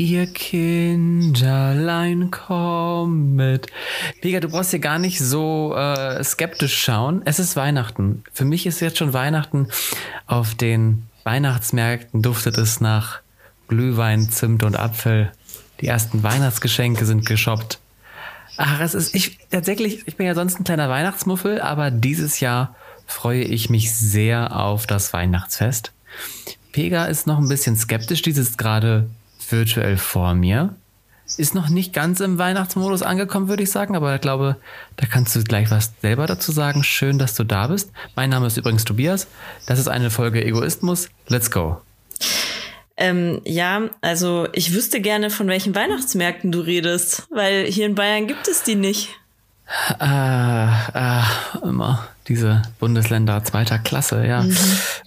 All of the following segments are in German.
Ihr Kinderlein kommet. Vega, du brauchst hier gar nicht so äh, skeptisch schauen. Es ist Weihnachten. Für mich ist jetzt schon Weihnachten. Auf den Weihnachtsmärkten duftet es nach Glühwein, Zimt und Apfel. Die ersten Weihnachtsgeschenke sind geshoppt. Ach, es ist, ich, tatsächlich, ich bin ja sonst ein kleiner Weihnachtsmuffel, aber dieses Jahr freue ich mich sehr auf das Weihnachtsfest. Pega ist noch ein bisschen skeptisch, die sitzt gerade virtuell vor mir. Ist noch nicht ganz im Weihnachtsmodus angekommen, würde ich sagen, aber ich glaube, da kannst du gleich was selber dazu sagen. Schön, dass du da bist. Mein Name ist übrigens Tobias. Das ist eine Folge Egoismus. Let's go. Ähm, ja, also ich wüsste gerne, von welchen Weihnachtsmärkten du redest, weil hier in Bayern gibt es die nicht. Äh, äh, immer diese Bundesländer zweiter Klasse, ja. Mhm.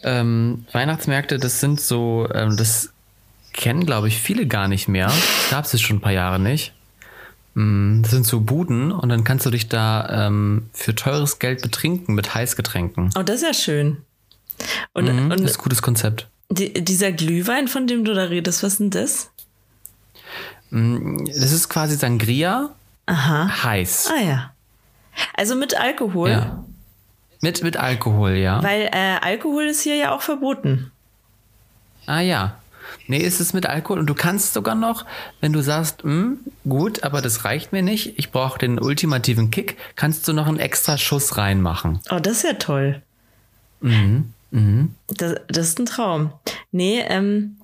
Ähm, Weihnachtsmärkte, das sind so, ähm, das kennen, glaube ich, viele gar nicht mehr. Gab es schon ein paar Jahre nicht. Mm, das sind so Buden und dann kannst du dich da ähm, für teures Geld betrinken mit Heißgetränken. Oh, das ist ja schön. Und, mhm, und das ist ein gutes Konzept. Die, dieser Glühwein, von dem du da redest, was ist denn das? Mm, das ist quasi Sangria. Aha. Heiß. Ah ja. Also mit Alkohol. Ja. Mit, mit Alkohol, ja. Weil äh, Alkohol ist hier ja auch verboten. Ah ja. Nee, ist es mit Alkohol und du kannst sogar noch, wenn du sagst, hm, gut, aber das reicht mir nicht, ich brauche den ultimativen Kick, kannst du noch einen extra Schuss reinmachen. Oh, das ist ja toll. Mhm. Mhm. Das, das ist ein Traum. Nee, ähm,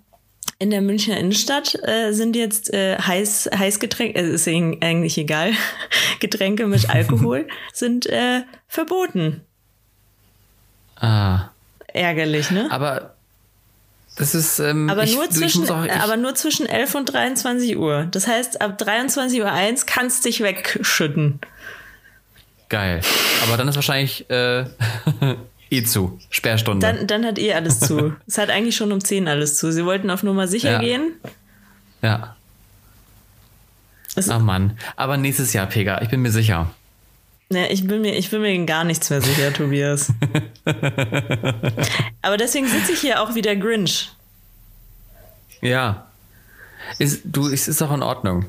in der Münchner Innenstadt äh, sind jetzt äh, heiß, Heißgetränke, äh, ist eigentlich egal, Getränke mit Alkohol sind äh, verboten. Ah. Ärgerlich, ne? Aber das ist. Ähm, aber, ich, nur zwischen, auch, ich, aber nur zwischen 11 und 23 Uhr. Das heißt, ab 23.01 Uhr kannst du dich wegschütten. Geil. Aber dann ist wahrscheinlich äh, eh zu. Sperrstunde. Dann, dann hat eh alles zu. es hat eigentlich schon um 10 alles zu. Sie wollten auf Nummer sicher Ja. gehen. Ja. Es- Ach Mann. Aber nächstes Jahr, Pega, ich bin mir sicher. Ne, ich bin mir, ich bin mir gar nichts mehr sicher, Tobias. aber deswegen sitze ich hier auch wie der Grinch. Ja. Ist, du, es ist doch in Ordnung.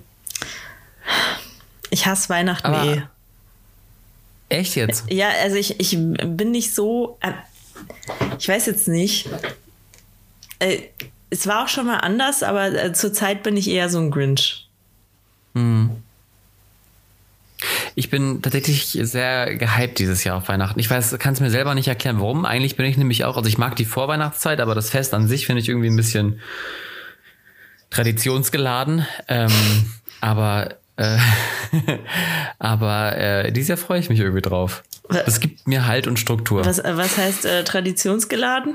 Ich hasse Weihnachten Aber- eh. Echt jetzt? Ja, also ich, ich bin nicht so. äh, Ich weiß jetzt nicht. Äh, Es war auch schon mal anders, aber äh, zurzeit bin ich eher so ein Grinch. Ich bin tatsächlich sehr gehypt dieses Jahr auf Weihnachten. Ich weiß, kann es mir selber nicht erklären, warum. Eigentlich bin ich nämlich auch, also ich mag die Vorweihnachtszeit, aber das Fest an sich finde ich irgendwie ein bisschen traditionsgeladen. Ähm, aber äh, aber äh, dieses Jahr freue ich mich irgendwie drauf. Es gibt mir Halt und Struktur. Was, äh, was heißt äh, traditionsgeladen?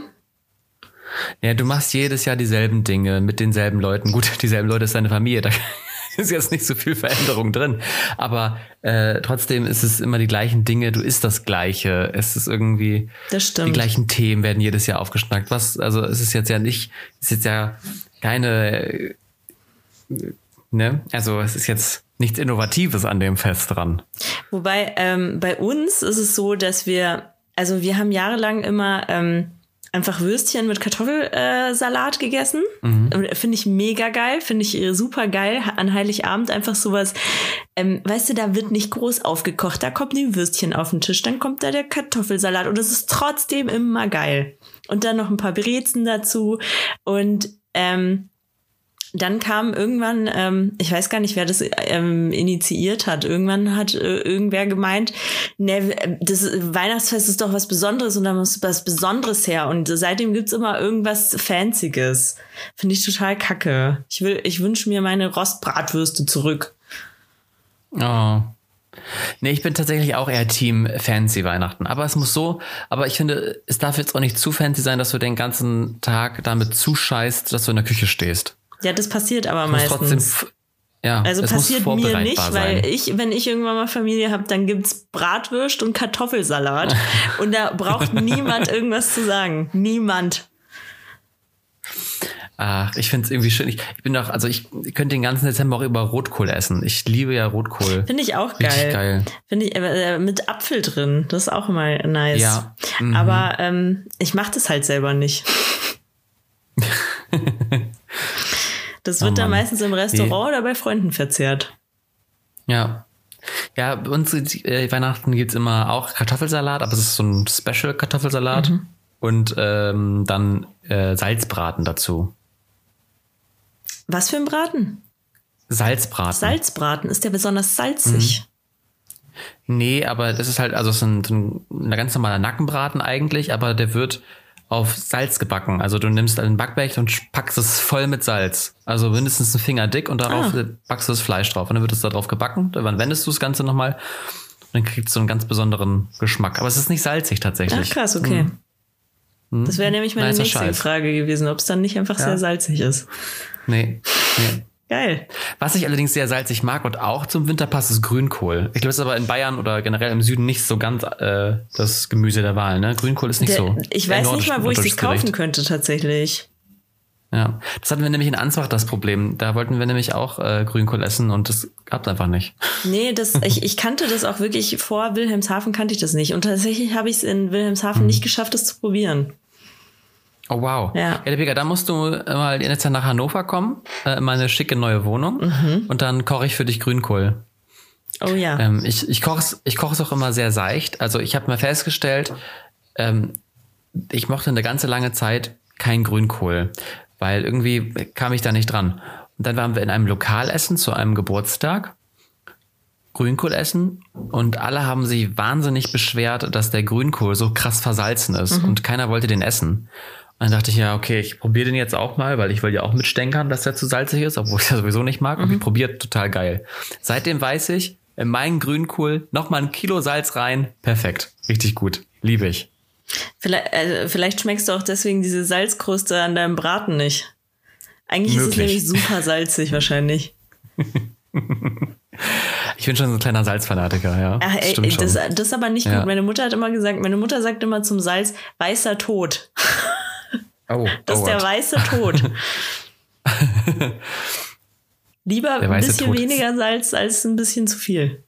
Ja, du machst jedes Jahr dieselben Dinge mit denselben Leuten. Gut, dieselben Leute ist deine Familie, da ist jetzt nicht so viel Veränderung drin. Aber äh, trotzdem ist es immer die gleichen Dinge, du isst das Gleiche. Es ist irgendwie die gleichen Themen werden jedes Jahr aufgeschnackt. Was, also es ist jetzt ja nicht, es ist jetzt ja keine, äh, ne? Also es ist jetzt nichts Innovatives an dem Fest dran. Wobei ähm, bei uns ist es so, dass wir, also wir haben jahrelang immer ähm, einfach Würstchen mit Kartoffelsalat Salat gegessen. Finde ich mega geil, finde ich super geil. An Heiligabend einfach sowas, ähm, weißt du, da wird nicht groß aufgekocht, da kommt die Würstchen auf den Tisch, dann kommt da der Kartoffelsalat und es ist trotzdem immer geil. Und dann noch ein paar Brezen dazu und ähm, dann kam irgendwann, ähm, ich weiß gar nicht, wer das ähm, initiiert hat. Irgendwann hat äh, irgendwer gemeint, ne, das Weihnachtsfest ist doch was Besonderes und da muss was Besonderes her. Und seitdem gibt's immer irgendwas Fancyes. Finde ich total kacke. Ich ich wünsche mir meine Rostbratwürste zurück. Oh. Nee, ich bin tatsächlich auch eher Team Fancy Weihnachten. Aber es muss so, aber ich finde, es darf jetzt auch nicht zu fancy sein, dass du den ganzen Tag damit zuscheißt, dass du in der Küche stehst. Ja, das passiert aber Es meistens. trotzdem, ja, Also es passiert mir nicht, sein. weil ich, wenn ich irgendwann mal Familie habe, dann gibt's Bratwürst und Kartoffelsalat. und da braucht niemand irgendwas zu sagen. Niemand. Ach, ich finde es irgendwie schön. Ich, ich bin doch, also ich könnte den ganzen Dezember auch über Rotkohl essen. Ich liebe ja Rotkohl. Finde ich auch Richtig geil. geil. Finde ich äh, mit Apfel drin. Das ist auch immer nice. Ja. Mhm. Aber ähm, ich mache das halt selber nicht. Das wird Oh dann meistens im Restaurant oder bei Freunden verzehrt. Ja. Ja, bei uns äh, Weihnachten gibt's immer auch Kartoffelsalat, aber es ist so ein Special-Kartoffelsalat. Mhm. Und ähm, dann äh, Salzbraten dazu. Was für ein Braten? Salzbraten. Salzbraten. Ist der besonders salzig? Nee, aber das ist halt, also es ist ein, ein, ein ganz normaler Nackenbraten eigentlich, aber der wird auf Salz gebacken. Also du nimmst ein Backblech und packst es voll mit Salz. Also mindestens einen Finger dick und darauf Ah. packst du das Fleisch drauf. Und dann wird es da drauf gebacken. Dann wendest du das Ganze nochmal und dann kriegst du einen ganz besonderen Geschmack. Aber es ist nicht salzig Ach tatsächlich. krass, okay. Das wäre nämlich meine nächste. Frage gewesen, ob es dann nicht einfach sehr salzig ist. Nee. nee. Geil. Was ich allerdings sehr salzig mag und auch zum Winter passt, ist Grünkohl. Ich glaube, es ist aber in Bayern oder generell im Süden nicht so ganz äh, das Gemüse der Wahl. Ne? Grünkohl ist nicht Der, so. ich weiß nicht mal, wo ich nordisches kaufen könnte tatsächlich. Ja, das hatten wir nämlich in Ansbach das Problem. Da wollten wir nämlich auch äh, Grünkohl essen und das gab's einfach nicht. Nee, das, ich, ich kannte das auch wirklich vor Wilhelmshaven kannte ich das nicht. Und tatsächlich habe ich es in Wilhelmshaven Hm. nicht geschafft, das zu probieren. Oh wow. Ja. ja Pika, da musst du mal jetzt nach Hannover kommen, äh, in meine schicke neue Wohnung Mhm. und dann koche ich für dich Grünkohl. Oh ja. Ähm, ich ich koche es ich koch's auch immer sehr seicht. Also ich habe mal festgestellt, ähm, ich mochte eine ganze lange Zeit kein Grünkohl, weil irgendwie kam ich da nicht dran. Und dann waren wir in einem Lokalessen zu einem Geburtstag, Grünkohl essen und alle haben sich wahnsinnig beschwert, dass der Grünkohl so krass versalzen ist und keiner wollte den essen. Dann dachte ich, ja, okay, ich probiere den jetzt auch mal, weil ich will ja auch mitstänkern, dass der zu salzig ist, obwohl ich das sowieso nicht mag. Und ich probiert total geil. Seitdem weiß ich, in meinen Grünkohl nochmal ein Kilo Salz rein. Perfekt. Richtig gut. Liebe ich. Vielleicht, also vielleicht schmeckst du auch deswegen diese Salzkruste an deinem Braten nicht. Eigentlich ist es Möglich. nämlich super salzig wahrscheinlich. Ich bin schon so ein kleiner Salzfanatiker, ja. Ach, ey, das, schon. das ist aber nicht Ja. gut. Meine Mutter hat immer gesagt, meine Mutter sagt immer zum Salz weißer Tod. Oh, Das oh ist der weiße Tod. Lieber ein bisschen Tod ist- weniger Salz als ein bisschen zu viel.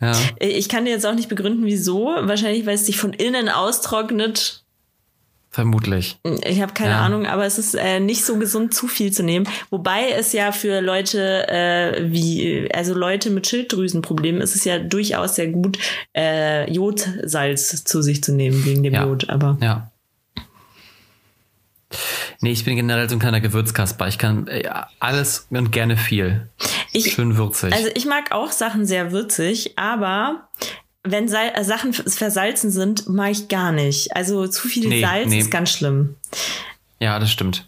Ja. Ich kann dir jetzt auch nicht begründen, wieso. Wahrscheinlich, weil es dich von innen austrocknet. Vermutlich. Ich habe keine Ja. Ahnung, aber es ist äh, nicht so gesund, zu viel zu nehmen. Wobei es ja für Leute äh, wie, also Leute mit Schilddrüsenproblemen, ist es ja durchaus sehr gut, äh, Jodsalz zu sich zu nehmen wegen dem Ja. Jod. Aber Ja. Nee, ich bin generell so ein kleiner Gewürzkasper. Ich kann äh, alles und gerne viel. ich, Schön würzig. Also ich mag auch Sachen sehr würzig, aber wenn Sal äh, Sachen versalzen sind, mag ich gar nicht. Also zu viel Nee, Salz nee. ist ganz schlimm. ja, das stimmt.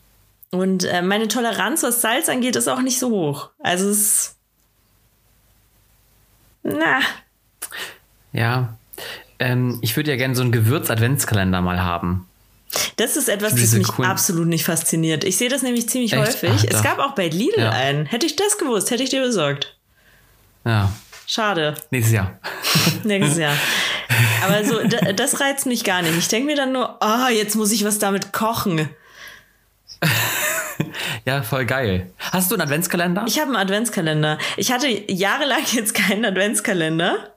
Und äh, meine Toleranz, was Salz angeht, ist auch nicht so hoch. Also es ist. Na, Ja. Ähm, ich würde ja gerne so einen Gewürz-Adventskalender mal haben. Das ist etwas, das mich coolen- absolut nicht fasziniert. Ich sehe das nämlich ziemlich Echt? häufig. Ach, es gab auch bei Lidl Ja. einen. Hätte ich das gewusst, hätte ich dir besorgt. Ja. Schade. Nächstes Jahr. Nächstes Jahr. Aber so, da- das reizt mich gar nicht. Ich denke mir dann nur, ah, jetzt muss ich was damit kochen. Ja, voll geil. Hast du einen Adventskalender? Ich habe einen Adventskalender. Ich hatte jahrelang jetzt keinen Adventskalender.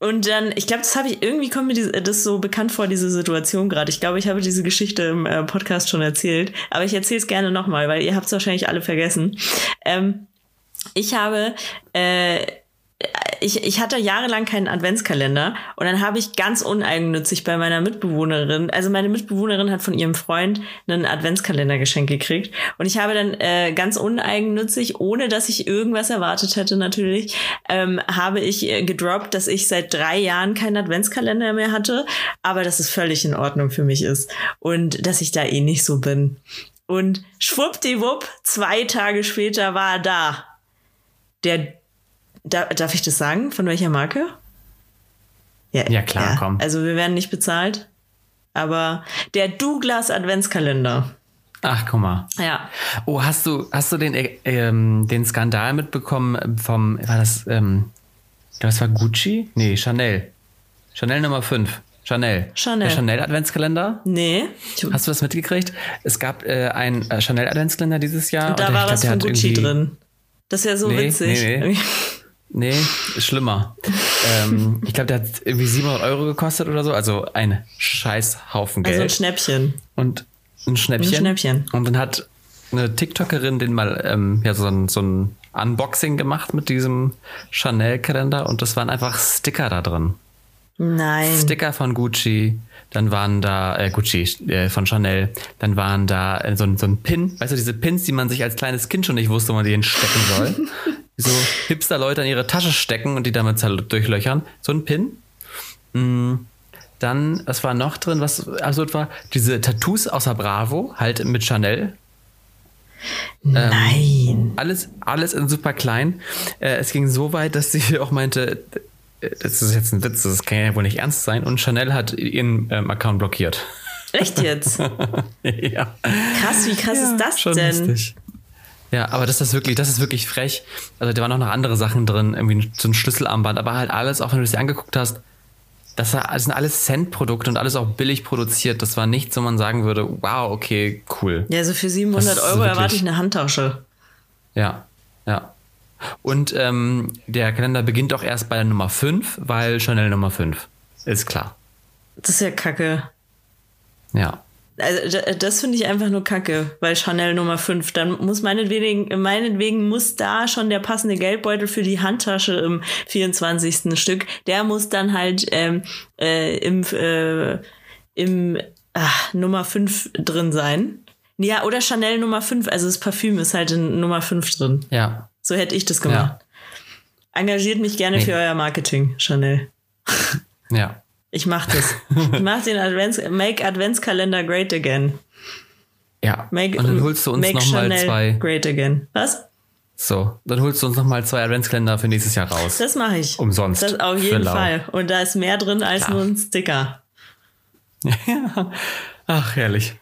Und dann, ich glaube, das habe ich, irgendwie kommt mir diese, das so bekannt vor, diese Situation gerade. Ich glaube, ich habe diese Geschichte im äh, Podcast schon erzählt, aber ich erzähle es gerne nochmal, weil ihr habt es wahrscheinlich alle vergessen. Ähm, ich habe, äh, ich, ich hatte jahrelang keinen Adventskalender und dann habe ich ganz uneigennützig bei meiner Mitbewohnerin, also meine Mitbewohnerin hat von ihrem Freund einen Adventskalender geschenkt gekriegt und ich habe dann äh, ganz uneigennützig, ohne dass ich irgendwas erwartet hätte natürlich, ähm, habe ich äh, gedroppt, dass ich seit drei Jahren keinen Adventskalender mehr hatte, aber dass es völlig in Ordnung für mich ist und dass ich da eh nicht so bin. Und schwuppdiwupp, zwei Tage später war da. Der da, darf ich das sagen? Von welcher Marke? Ja, klar, komm. Also wir werden nicht bezahlt. Aber der Douglas Adventskalender. Ach, guck mal. Ja. Oh, hast du, hast du den, äh, ähm, den Skandal mitbekommen vom, war das, ähm, es war Gucci? Nee, Chanel. Chanel Nummer 5. Chanel. Chanel. Der Chanel Adventskalender. Nee. Hast du das mitgekriegt? Es gab äh, einen äh, Chanel Adventskalender dieses Jahr. und da und war glaub, was von Gucci drin. Das ist ja so Nee, witzig. nee, nee. Nee, ist schlimmer. ähm, ich glaube, der hat irgendwie 700 Euro gekostet oder so. Also ein scheiß Haufen Also ein Geld. Schnäppchen. und ein Schnäppchen. Ein Schnäppchen. Und dann hat eine TikTokerin den mal ähm, ja, so, ein, so ein Unboxing gemacht mit diesem Chanel-Kalender und das waren einfach Sticker da drin. Nein. Sticker von Gucci, dann waren da äh, Gucci äh, von Chanel, dann waren da äh, so, ein, so ein Pin, weißt du, diese Pins, die man sich als kleines Kind schon nicht wusste, wo man die hinstecken soll. so Hipster-Leute in ihre Tasche stecken und die damit durchlöchern. So ein Pin. Mm, dann, was war noch drin, was absurd war? Diese Tattoos außer Bravo, halt mit Chanel. Nein. Ähm, alles, alles in super klein. Äh, es ging so weit, dass sie auch meinte, das ist jetzt ein Witz, das kann ja wohl nicht ernst sein. Und Chanel hat ihren ähm, Account blockiert. Echt jetzt? ja. Krass, wie krass ja, ist das schon denn? Lustig. Ja, aber das ist wirklich, das ist wirklich frech. Also da waren noch andere Sachen drin, irgendwie so ein Schlüsselarmband, aber halt alles, auch wenn du es dir angeguckt hast, das sind alles Cent-Produkte und alles auch billig produziert. Das war nichts, wo man sagen würde, wow, okay, cool. Ja, also für 700 Euro erwarte ich eine Handtasche. Ja, ja. Und ähm, der Kalender beginnt auch erst bei der Nummer 5, weil Chanel Nummer 5. Ist klar. Das ist ja kacke. Ja. Also das finde ich einfach nur kacke, weil Chanel Nummer 5, dann muss meinetwegen, meinetwegen muss da schon der passende Geldbeutel für die Handtasche im 24. Stück, der muss dann halt ähm, äh, im, äh, im ach, Nummer 5 drin sein. Ja, oder Chanel Nummer 5, also das Parfüm ist halt in Nummer 5 drin. Ja. So hätte ich das gemacht. Ja. Engagiert mich gerne nee. für euer Marketing, Chanel. Ja. Ich mach das. Ich mach den Advents, Make Adventskalender great again. Ja. Make, und dann holst du uns nochmal zwei. Great again. Was? So, dann holst du uns nochmal zwei Adventskalender für nächstes Jahr raus. Das mache ich. Umsonst. Das auf jeden Fall. Und da ist mehr drin als Klar. nur ein Sticker. Ja. Ach, herrlich.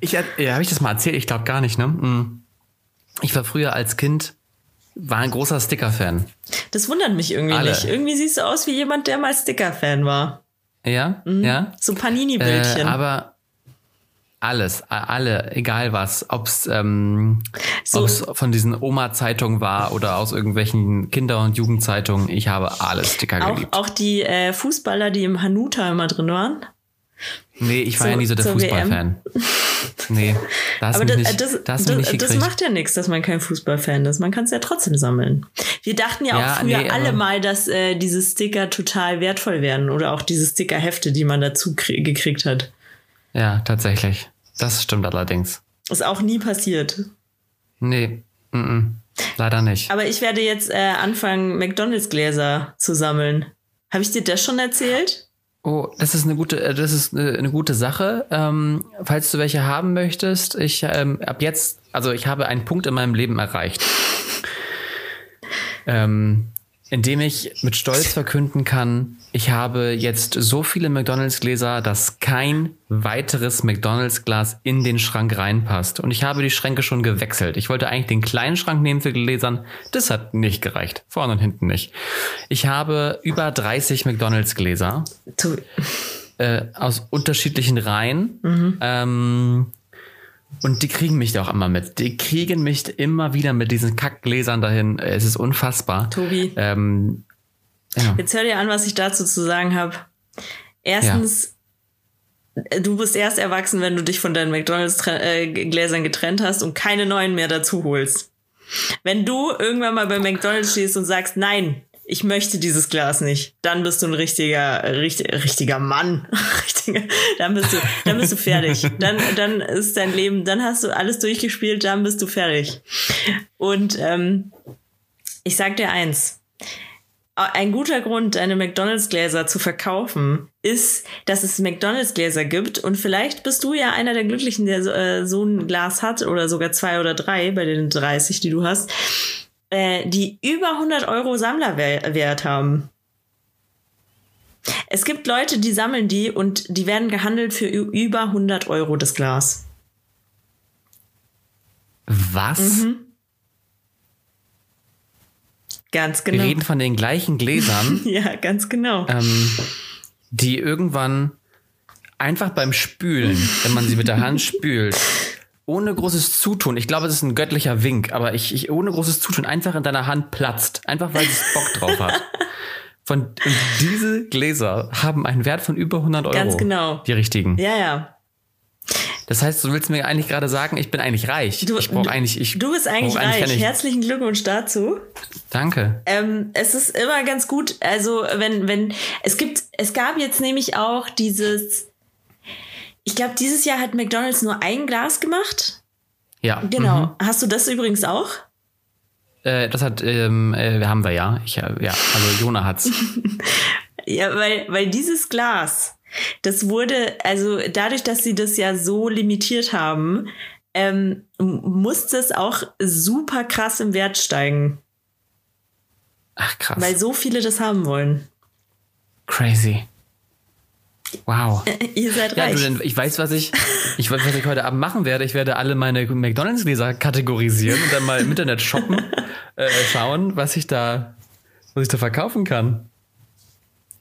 Ich, ja, habe ich das mal erzählt? Ich glaube gar nicht, ne? Hm. Ich war früher als Kind war ein großer Sticker-Fan. Das wundert mich irgendwie Alle. nicht. Irgendwie siehst du aus wie jemand, der mal Sticker-Fan war. Ja, mhm. ja. So Panini-Bildchen. Äh, aber alles, alle, egal was, ob's, ähm, so. von diesen Oma-Zeitungen war oder aus irgendwelchen Kinder- und Jugendzeitungen, ich habe alle Sticker auch, geliebt. Auch die äh, Fußballer, die im Hanuta immer drin waren? Nee, ich war so, ja nie so der Fußballfan. Nee, das, Aber das, nicht, das, das, das, das macht ja nichts, dass man kein Fußballfan ist. Man kann es ja trotzdem sammeln. Wir dachten ja, ja auch früher nee, alle mal, dass äh, diese Sticker total wertvoll wären oder auch diese Stickerhefte, die man dazu gekriegt hat. Ja, tatsächlich. Das stimmt allerdings. Ist auch nie passiert. Nee, mm -mm. leider nicht. Aber ich werde jetzt äh, anfangen, McDonalds-Gläser zu sammeln. Habe ich dir das schon erzählt? Oh, das ist eine gute, äh, das ist eine, eine gute Sache. Ähm, falls du welche haben möchtest, ich ähm, ab jetzt, also ich habe einen Punkt in meinem Leben erreicht, ähm, in dem ich mit Stolz verkünden kann, ich habe jetzt so viele McDonalds-Gläser, dass kein weiteres McDonalds-Glas in den Schrank reinpasst. Und ich habe die Schränke schon gewechselt. Ich wollte eigentlich den kleinen Schrank nehmen für Gläsern. Das hat nicht gereicht. Vorne und hinten nicht. Ich habe über 30 McDonalds-Gläser. Äh, aus unterschiedlichen Reihen. Mhm. Ähm, und die kriegen mich da auch immer mit. Die kriegen mich immer wieder mit diesen Kackgläsern dahin. Es ist unfassbar. Tobi. Ähm, ja. Jetzt hör dir an, was ich dazu zu sagen habe. Erstens, ja. du bist erst erwachsen, wenn du dich von deinen McDonalds-Gläsern getrennt hast und keine neuen mehr dazu holst. Wenn du irgendwann mal bei McDonalds stehst und sagst, nein, ich möchte dieses Glas nicht, dann bist du ein richtiger, richtig, richtiger Mann. dann bist du, dann bist du fertig. Dann, dann ist dein Leben, dann hast du alles durchgespielt, dann bist du fertig. Und ähm, ich sag dir eins, ein guter Grund, deine McDonalds-Gläser zu verkaufen, ist, dass es McDonalds-Gläser gibt. Und vielleicht bist du ja einer der Glücklichen, der so, äh, so ein Glas hat oder sogar zwei oder drei bei den 30, die du hast, äh, die über 100 Euro Sammlerwert haben. Es gibt Leute, die sammeln die und die werden gehandelt für über 100 Euro das Glas. Was? Mhm. Ganz genau. Wir reden von den gleichen Gläsern. ja, ganz genau. Ähm, die irgendwann einfach beim Spülen, wenn man sie mit der Hand spült, ohne großes Zutun, ich glaube, es ist ein göttlicher Wink, aber ich, ich ohne großes Zutun einfach in deiner Hand platzt, einfach weil es Bock drauf hat. Von diese Gläser haben einen Wert von über 100 Euro. Ganz genau. Die richtigen. Ja, ja. Das heißt, du willst mir eigentlich gerade sagen, ich bin eigentlich reich. Du, ich brauche eigentlich, ich du bist eigentlich reich. Eigentlich Herzlichen Glückwunsch dazu. Danke. Ähm, es ist immer ganz gut, also wenn, wenn, es gibt, es gab jetzt nämlich auch dieses, ich glaube, dieses Jahr hat McDonalds nur ein Glas gemacht. Ja. Genau. Mhm. Hast du das übrigens auch? Äh, das hat, ähm, äh, haben wir ja. Ich, ja, also Jona hat's. ja, weil, weil dieses Glas, das wurde, also dadurch, dass sie das ja so limitiert haben, ähm, musste es auch super krass im Wert steigen. Ach krass. Weil so viele das haben wollen. Crazy. Wow. Ihr seid ja, reich. Du, ich weiß, was ich, ich weiß, was ich heute Abend machen werde. Ich werde alle meine McDonalds-Gläser kategorisieren und dann mal im Internet shoppen, äh, schauen, was ich da, was ich da verkaufen kann.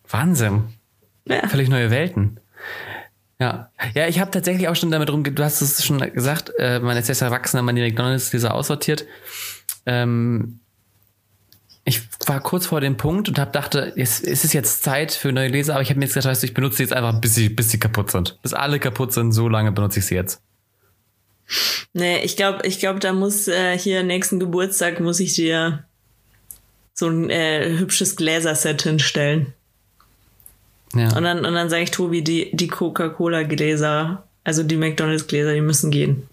Wahnsinn. Ja. Völlig neue Welten. Ja, ja, ich habe tatsächlich auch schon damit rum, du hast es schon gesagt, äh, man ist jetzt erwachsen, wenn man die McDonalds-Gläser aussortiert. Ähm, ich war kurz vor dem Punkt und hab dachte, es, es ist jetzt Zeit für neue Gläser, aber ich habe mir jetzt gedacht, ich benutze sie jetzt einfach, bis sie, bis sie kaputt sind. Bis alle kaputt sind, so lange benutze ich sie jetzt. Nee, ich glaube, ich glaube, da muss äh, hier nächsten Geburtstag muss ich dir so ein äh, hübsches Gläserset hinstellen. Ja. Und dann, und dann sage ich Tobi, die, die Coca-Cola-Gläser, also die McDonalds-Gläser, die müssen gehen.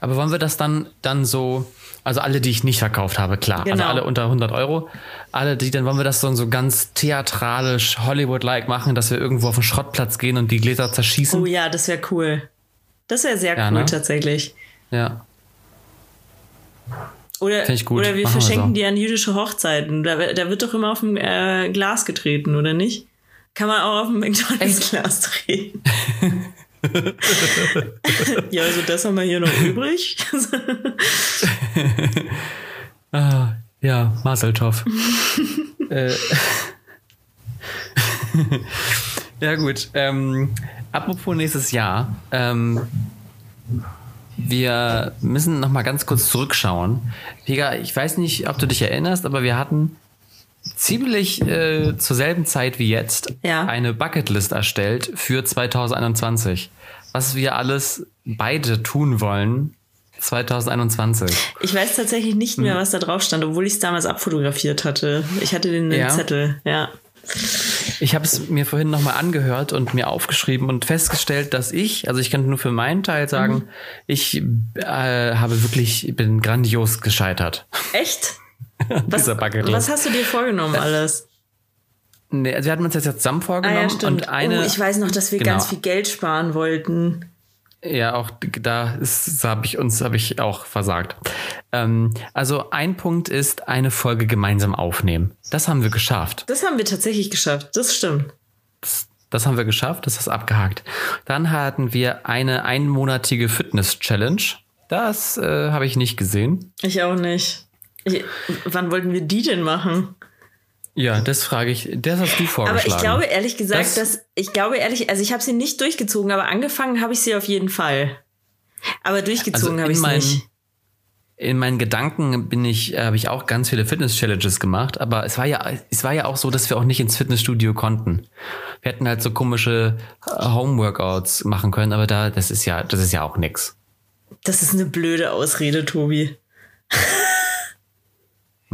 Aber wollen wir das dann, dann so, also alle, die ich nicht verkauft habe, klar. Also genau. Also alle unter 100 Euro. Alle, die, dann wollen wir das so, so ganz theatralisch, Hollywood-like machen, dass wir irgendwo auf den Schrottplatz gehen und die Gläser zerschießen. Oh ja, das wäre cool. Das wäre sehr ja, cool, ne? tatsächlich. Ja. Oder, oder wir machen verschenken wir so. die an jüdische Hochzeiten. Da, da wird doch immer auf dem äh, Glas getreten, oder nicht? Kann man auch auf dem McDonalds-Glas treten. ja, also das haben wir hier noch übrig. ah, ja, Maseltoff. äh. ja, gut. Ähm, apropos nächstes Jahr. Ähm, wir müssen noch mal ganz kurz zurückschauen. Vega, ich weiß nicht, ob du dich erinnerst, aber wir hatten ziemlich äh, zur selben Zeit wie jetzt ja. eine Bucketlist erstellt für 2021. Was wir alles beide tun wollen 2021. Ich weiß tatsächlich nicht mehr, hm. was da drauf stand, obwohl ich es damals abfotografiert hatte. Ich hatte den ja. Zettel, ja. Ich habe es mir vorhin nochmal angehört und mir aufgeschrieben und festgestellt, dass ich, also ich kann nur für meinen Teil sagen, mhm. ich äh, habe wirklich, bin grandios gescheitert. Echt? was, was hast du dir vorgenommen alles? Nee, also wir hatten uns das jetzt zusammen vorgenommen ah, ja, und eine. Oh, ich weiß noch, dass wir genau. ganz viel Geld sparen wollten. Ja, auch da habe ich uns habe ich auch versagt. Ähm, also ein Punkt ist eine Folge gemeinsam aufnehmen. Das haben wir geschafft. Das haben wir tatsächlich geschafft. Das stimmt. Das, das haben wir geschafft. Das ist abgehakt. Dann hatten wir eine einmonatige Fitness Challenge. Das äh, habe ich nicht gesehen. Ich auch nicht. Ich, wann wollten wir die denn machen? Ja, das frage ich. Das hast du vorgeschlagen. Aber ich glaube ehrlich gesagt, das, dass ich glaube ehrlich, also ich habe sie nicht durchgezogen, aber angefangen habe ich sie auf jeden Fall. Aber durchgezogen also habe ich sie nicht. In meinen Gedanken bin ich, habe ich auch ganz viele Fitness-Challenges gemacht, aber es war ja, es war ja auch so, dass wir auch nicht ins Fitnessstudio konnten. Wir hätten halt so komische äh, Home-Workouts machen können, aber da, das ist ja, das ist ja auch nix. Das ist eine blöde Ausrede, Tobi.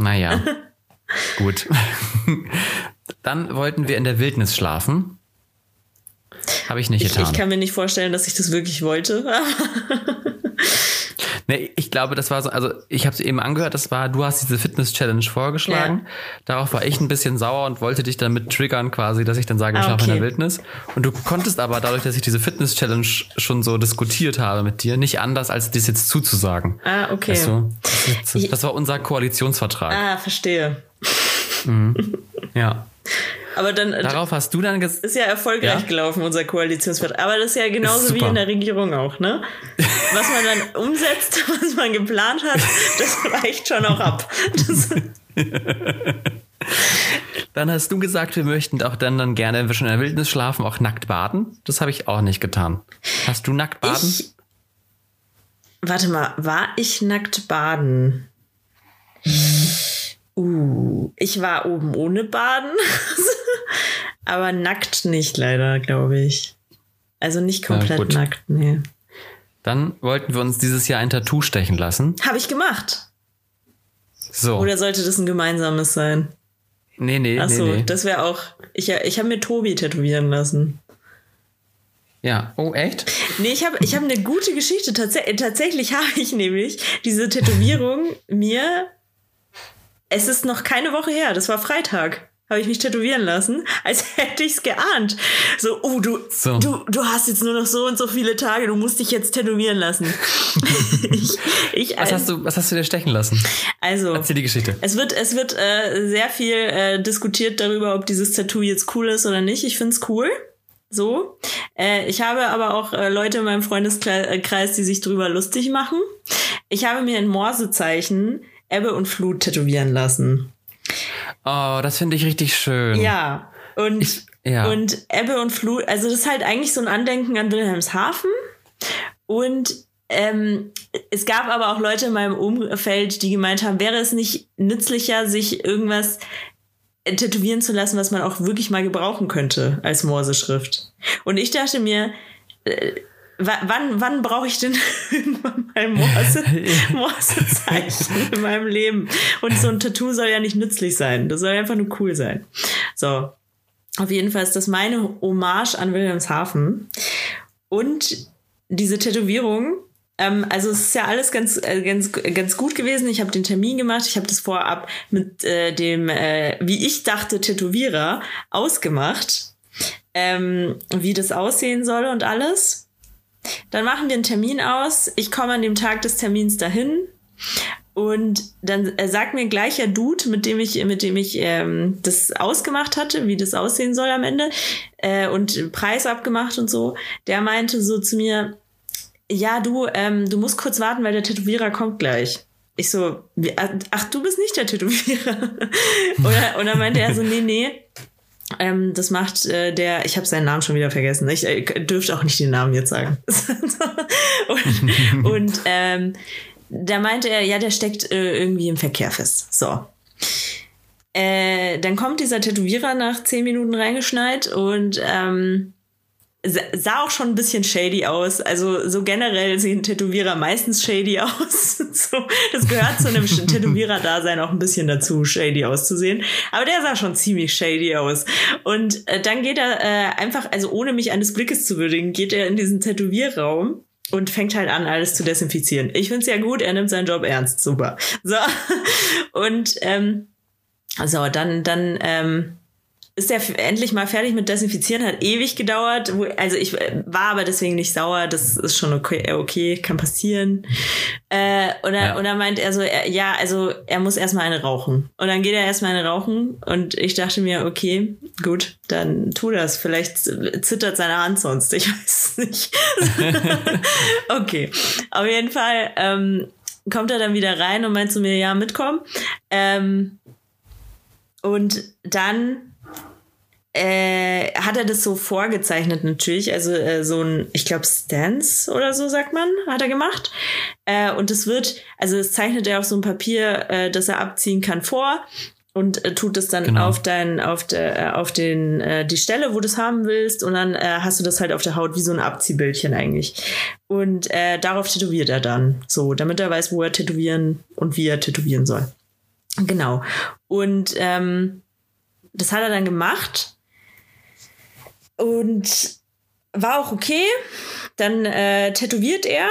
Naja. Gut. Dann wollten wir in der Wildnis schlafen. Habe ich nicht getan. Ich, ich kann mir nicht vorstellen, dass ich das wirklich wollte. nee, ich glaube, das war so, also ich habe es eben angehört, das war, du hast diese Fitness-Challenge vorgeschlagen. Ja. Darauf war ich ein bisschen sauer und wollte dich damit triggern quasi, dass ich dann sage, ich ah, schlafe okay. in der Wildnis. Und du konntest aber dadurch, dass ich diese Fitness-Challenge schon so diskutiert habe mit dir, nicht anders, als das jetzt zuzusagen. Ah, okay. Weißt du? das, das war unser Koalitionsvertrag. Ah, verstehe. Mhm. Ja. Aber dann darauf hast du dann ges ist ja erfolgreich ja? gelaufen unser Koalitionsvertrag. Aber das ist ja genauso wie in der Regierung auch, ne? Was man dann umsetzt, was man geplant hat, das reicht schon auch ab. dann hast du gesagt, wir möchten auch dann, dann gerne, wenn wir schon in der Wildnis schlafen, auch nackt baden. Das habe ich auch nicht getan. Hast du nackt baden? Ich, warte mal, war ich nackt baden? Uh, ich war oben ohne Baden, aber nackt nicht leider, glaube ich. Also nicht komplett ja, nackt, nee. Dann wollten wir uns dieses Jahr ein Tattoo stechen lassen. Habe ich gemacht. So. Oder sollte das ein gemeinsames sein? Nee, nee, Achso, nee, nee. das wäre auch. Ich, ich habe mir Tobi tätowieren lassen. Ja, oh, echt? Nee, ich habe ich hab eine gute Geschichte. Tats tatsächlich habe ich nämlich diese Tätowierung mir. Es ist noch keine Woche her, das war Freitag habe ich mich tätowieren lassen, als hätte ich es geahnt. So, oh, du, so. du, du hast jetzt nur noch so und so viele Tage, du musst dich jetzt tätowieren lassen. ich, ich, was, hast du, was hast du dir stechen lassen? Also, erzähl die Geschichte. Es wird, es wird äh, sehr viel äh, diskutiert darüber, ob dieses Tattoo jetzt cool ist oder nicht. Ich finde es cool. So. Äh, ich habe aber auch äh, Leute in meinem Freundeskreis, die sich drüber lustig machen. Ich habe mir in Morsezeichen Ebbe und Flut tätowieren lassen. Oh, das finde ich richtig schön. Ja. Und, ich, ja. und Ebbe und Flut, also das ist halt eigentlich so ein Andenken an Wilhelmshaven. Und ähm, es gab aber auch Leute in meinem Umfeld, die gemeint haben, wäre es nicht nützlicher, sich irgendwas tätowieren zu lassen, was man auch wirklich mal gebrauchen könnte als Morseschrift. Und ich dachte mir, äh, wann, wann brauche ich denn irgendwann mal Morse, Morsezeichen in meinem Leben? Und so ein Tattoo soll ja nicht nützlich sein. Das soll einfach nur cool sein. So. Auf jeden Fall ist das meine Hommage an Wilhelmshaven. Und diese Tätowierung, ähm, also es ist ja alles ganz, äh, ganz, ganz gut gewesen. Ich habe den Termin gemacht. Ich habe das vorab mit äh, dem, äh, wie ich dachte, Tätowierer ausgemacht, ähm, wie das aussehen soll und alles. Dann machen wir einen Termin aus. Ich komme an dem Tag des Termins dahin. Und dann äh, sagt mir gleicher Dude, mit dem ich, mit dem ich ähm, das ausgemacht hatte, wie das aussehen soll am Ende, äh, und Preis abgemacht und so, der meinte so zu mir, ja, du, ähm, du musst kurz warten, weil der Tätowierer kommt gleich. Ich so, ach, du bist nicht der Tätowierer. oder, dann meinte er so, nee, nee, ähm, das macht äh, der, ich habe seinen Namen schon wieder vergessen. Ich äh, dürfte auch nicht den Namen jetzt sagen. und und ähm, da meinte er, ja, der steckt äh, irgendwie im Verkehr fest. So. Äh, dann kommt dieser Tätowierer nach zehn Minuten reingeschneit und ähm, sah auch schon ein bisschen shady aus. Also so generell sehen Tätowierer meistens shady aus. so, das gehört zu einem Tätowierer-Dasein auch ein bisschen dazu, shady auszusehen. Aber der sah schon ziemlich shady aus. Und äh, dann geht er äh, einfach, also ohne mich eines Blickes zu würdigen, geht er in diesen Tätowierraum und fängt halt an, alles zu desinfizieren. Ich find's ja gut, er nimmt seinen Job ernst. Super. So. Und ähm, so, dann, dann ähm, ist er endlich mal fertig mit Desinfizieren, hat ewig gedauert. Also ich äh, war aber deswegen nicht sauer, das ist schon okay, äh, okay kann passieren. Äh, und, dann, ja. und dann meint er so, er, ja, also er muss erstmal eine rauchen. Und dann geht er erstmal eine rauchen und ich dachte mir, okay, gut, dann tu das. Vielleicht zittert seine Hand sonst, ich weiß nicht. okay, auf jeden Fall ähm, kommt er dann wieder rein und meint zu mir, ja, mitkommen. Ähm, und dann äh, hat er das so vorgezeichnet natürlich, also äh, so ein, ich glaube, Stance oder so sagt man, hat er gemacht. Äh, und es wird, also es zeichnet er auf so ein Papier, äh, das er abziehen kann vor und äh, tut es dann genau. auf dein, auf der, äh, auf den, äh, die Stelle, wo du es haben willst, und dann äh, hast du das halt auf der Haut wie so ein Abziehbildchen eigentlich. Und äh, darauf tätowiert er dann, so, damit er weiß, wo er tätowieren und wie er tätowieren soll. Genau. Und ähm, das hat er dann gemacht und war auch okay. Dann äh, tätowiert er.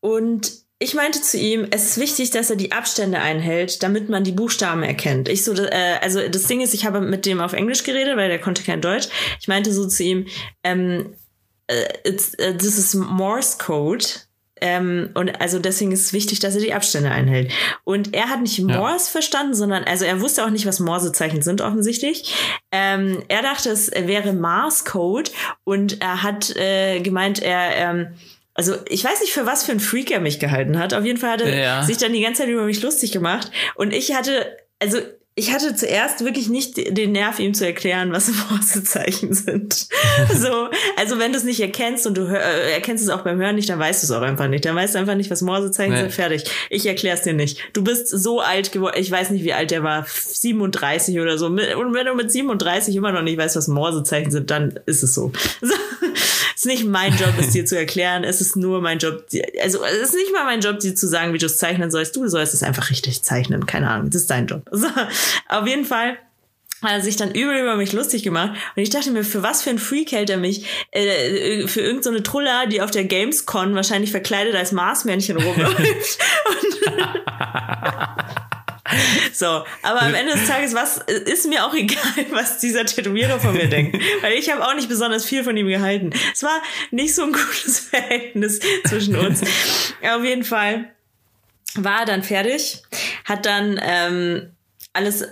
Und ich meinte zu ihm, es ist wichtig, dass er die Abstände einhält, damit man die Buchstaben erkennt. Ich so, äh, also das Ding ist, ich habe mit dem auf Englisch geredet, weil der konnte kein Deutsch. Ich meinte so zu ihm, ähm, äh, it's, uh, this is Morse Code. Ähm, und also deswegen ist es wichtig, dass er die Abstände einhält. Und er hat nicht Morse ja. verstanden, sondern, also er wusste auch nicht, was Morsezeichen sind offensichtlich. Ähm, er dachte, es wäre Mars-Code und er hat äh, gemeint, er, ähm, also ich weiß nicht, für was für ein Freak er mich gehalten hat. Auf jeden Fall hat er ja. sich dann die ganze Zeit über mich lustig gemacht. Und ich hatte, also ich hatte zuerst wirklich nicht den Nerv, ihm zu erklären, was Morsezeichen sind. so, also wenn du es nicht erkennst und du hör, äh, erkennst es auch beim Hören nicht, dann weißt du es auch einfach nicht. Dann weißt du einfach nicht, was Morsezeichen nee. sind. Fertig. Ich erklär's dir nicht. Du bist so alt geworden. Ich weiß nicht, wie alt der war. 37 oder so. Und wenn du mit 37 immer noch nicht weißt, was Morsezeichen sind, dann ist es so. so. Ist nicht mein Job, es dir zu erklären. Es ist nur mein Job. Also es ist nicht mal mein Job, dir zu sagen, wie du es zeichnen sollst. Du sollst es einfach richtig zeichnen. Keine Ahnung. Das ist dein Job. So, auf jeden Fall hat er sich dann übel über mich lustig gemacht. Und ich dachte mir, für was für ein Freak hält er mich? Äh, für irgendeine so Trulla, die auf der Gamescon wahrscheinlich verkleidet als Marsmännchen rumläuft. so, aber am Ende des Tages was ist mir auch egal, was dieser Tätowierer von mir denkt, weil ich habe auch nicht besonders viel von ihm gehalten. Es war nicht so ein gutes Verhältnis zwischen uns. auf jeden Fall war er dann fertig, hat dann ähm, alles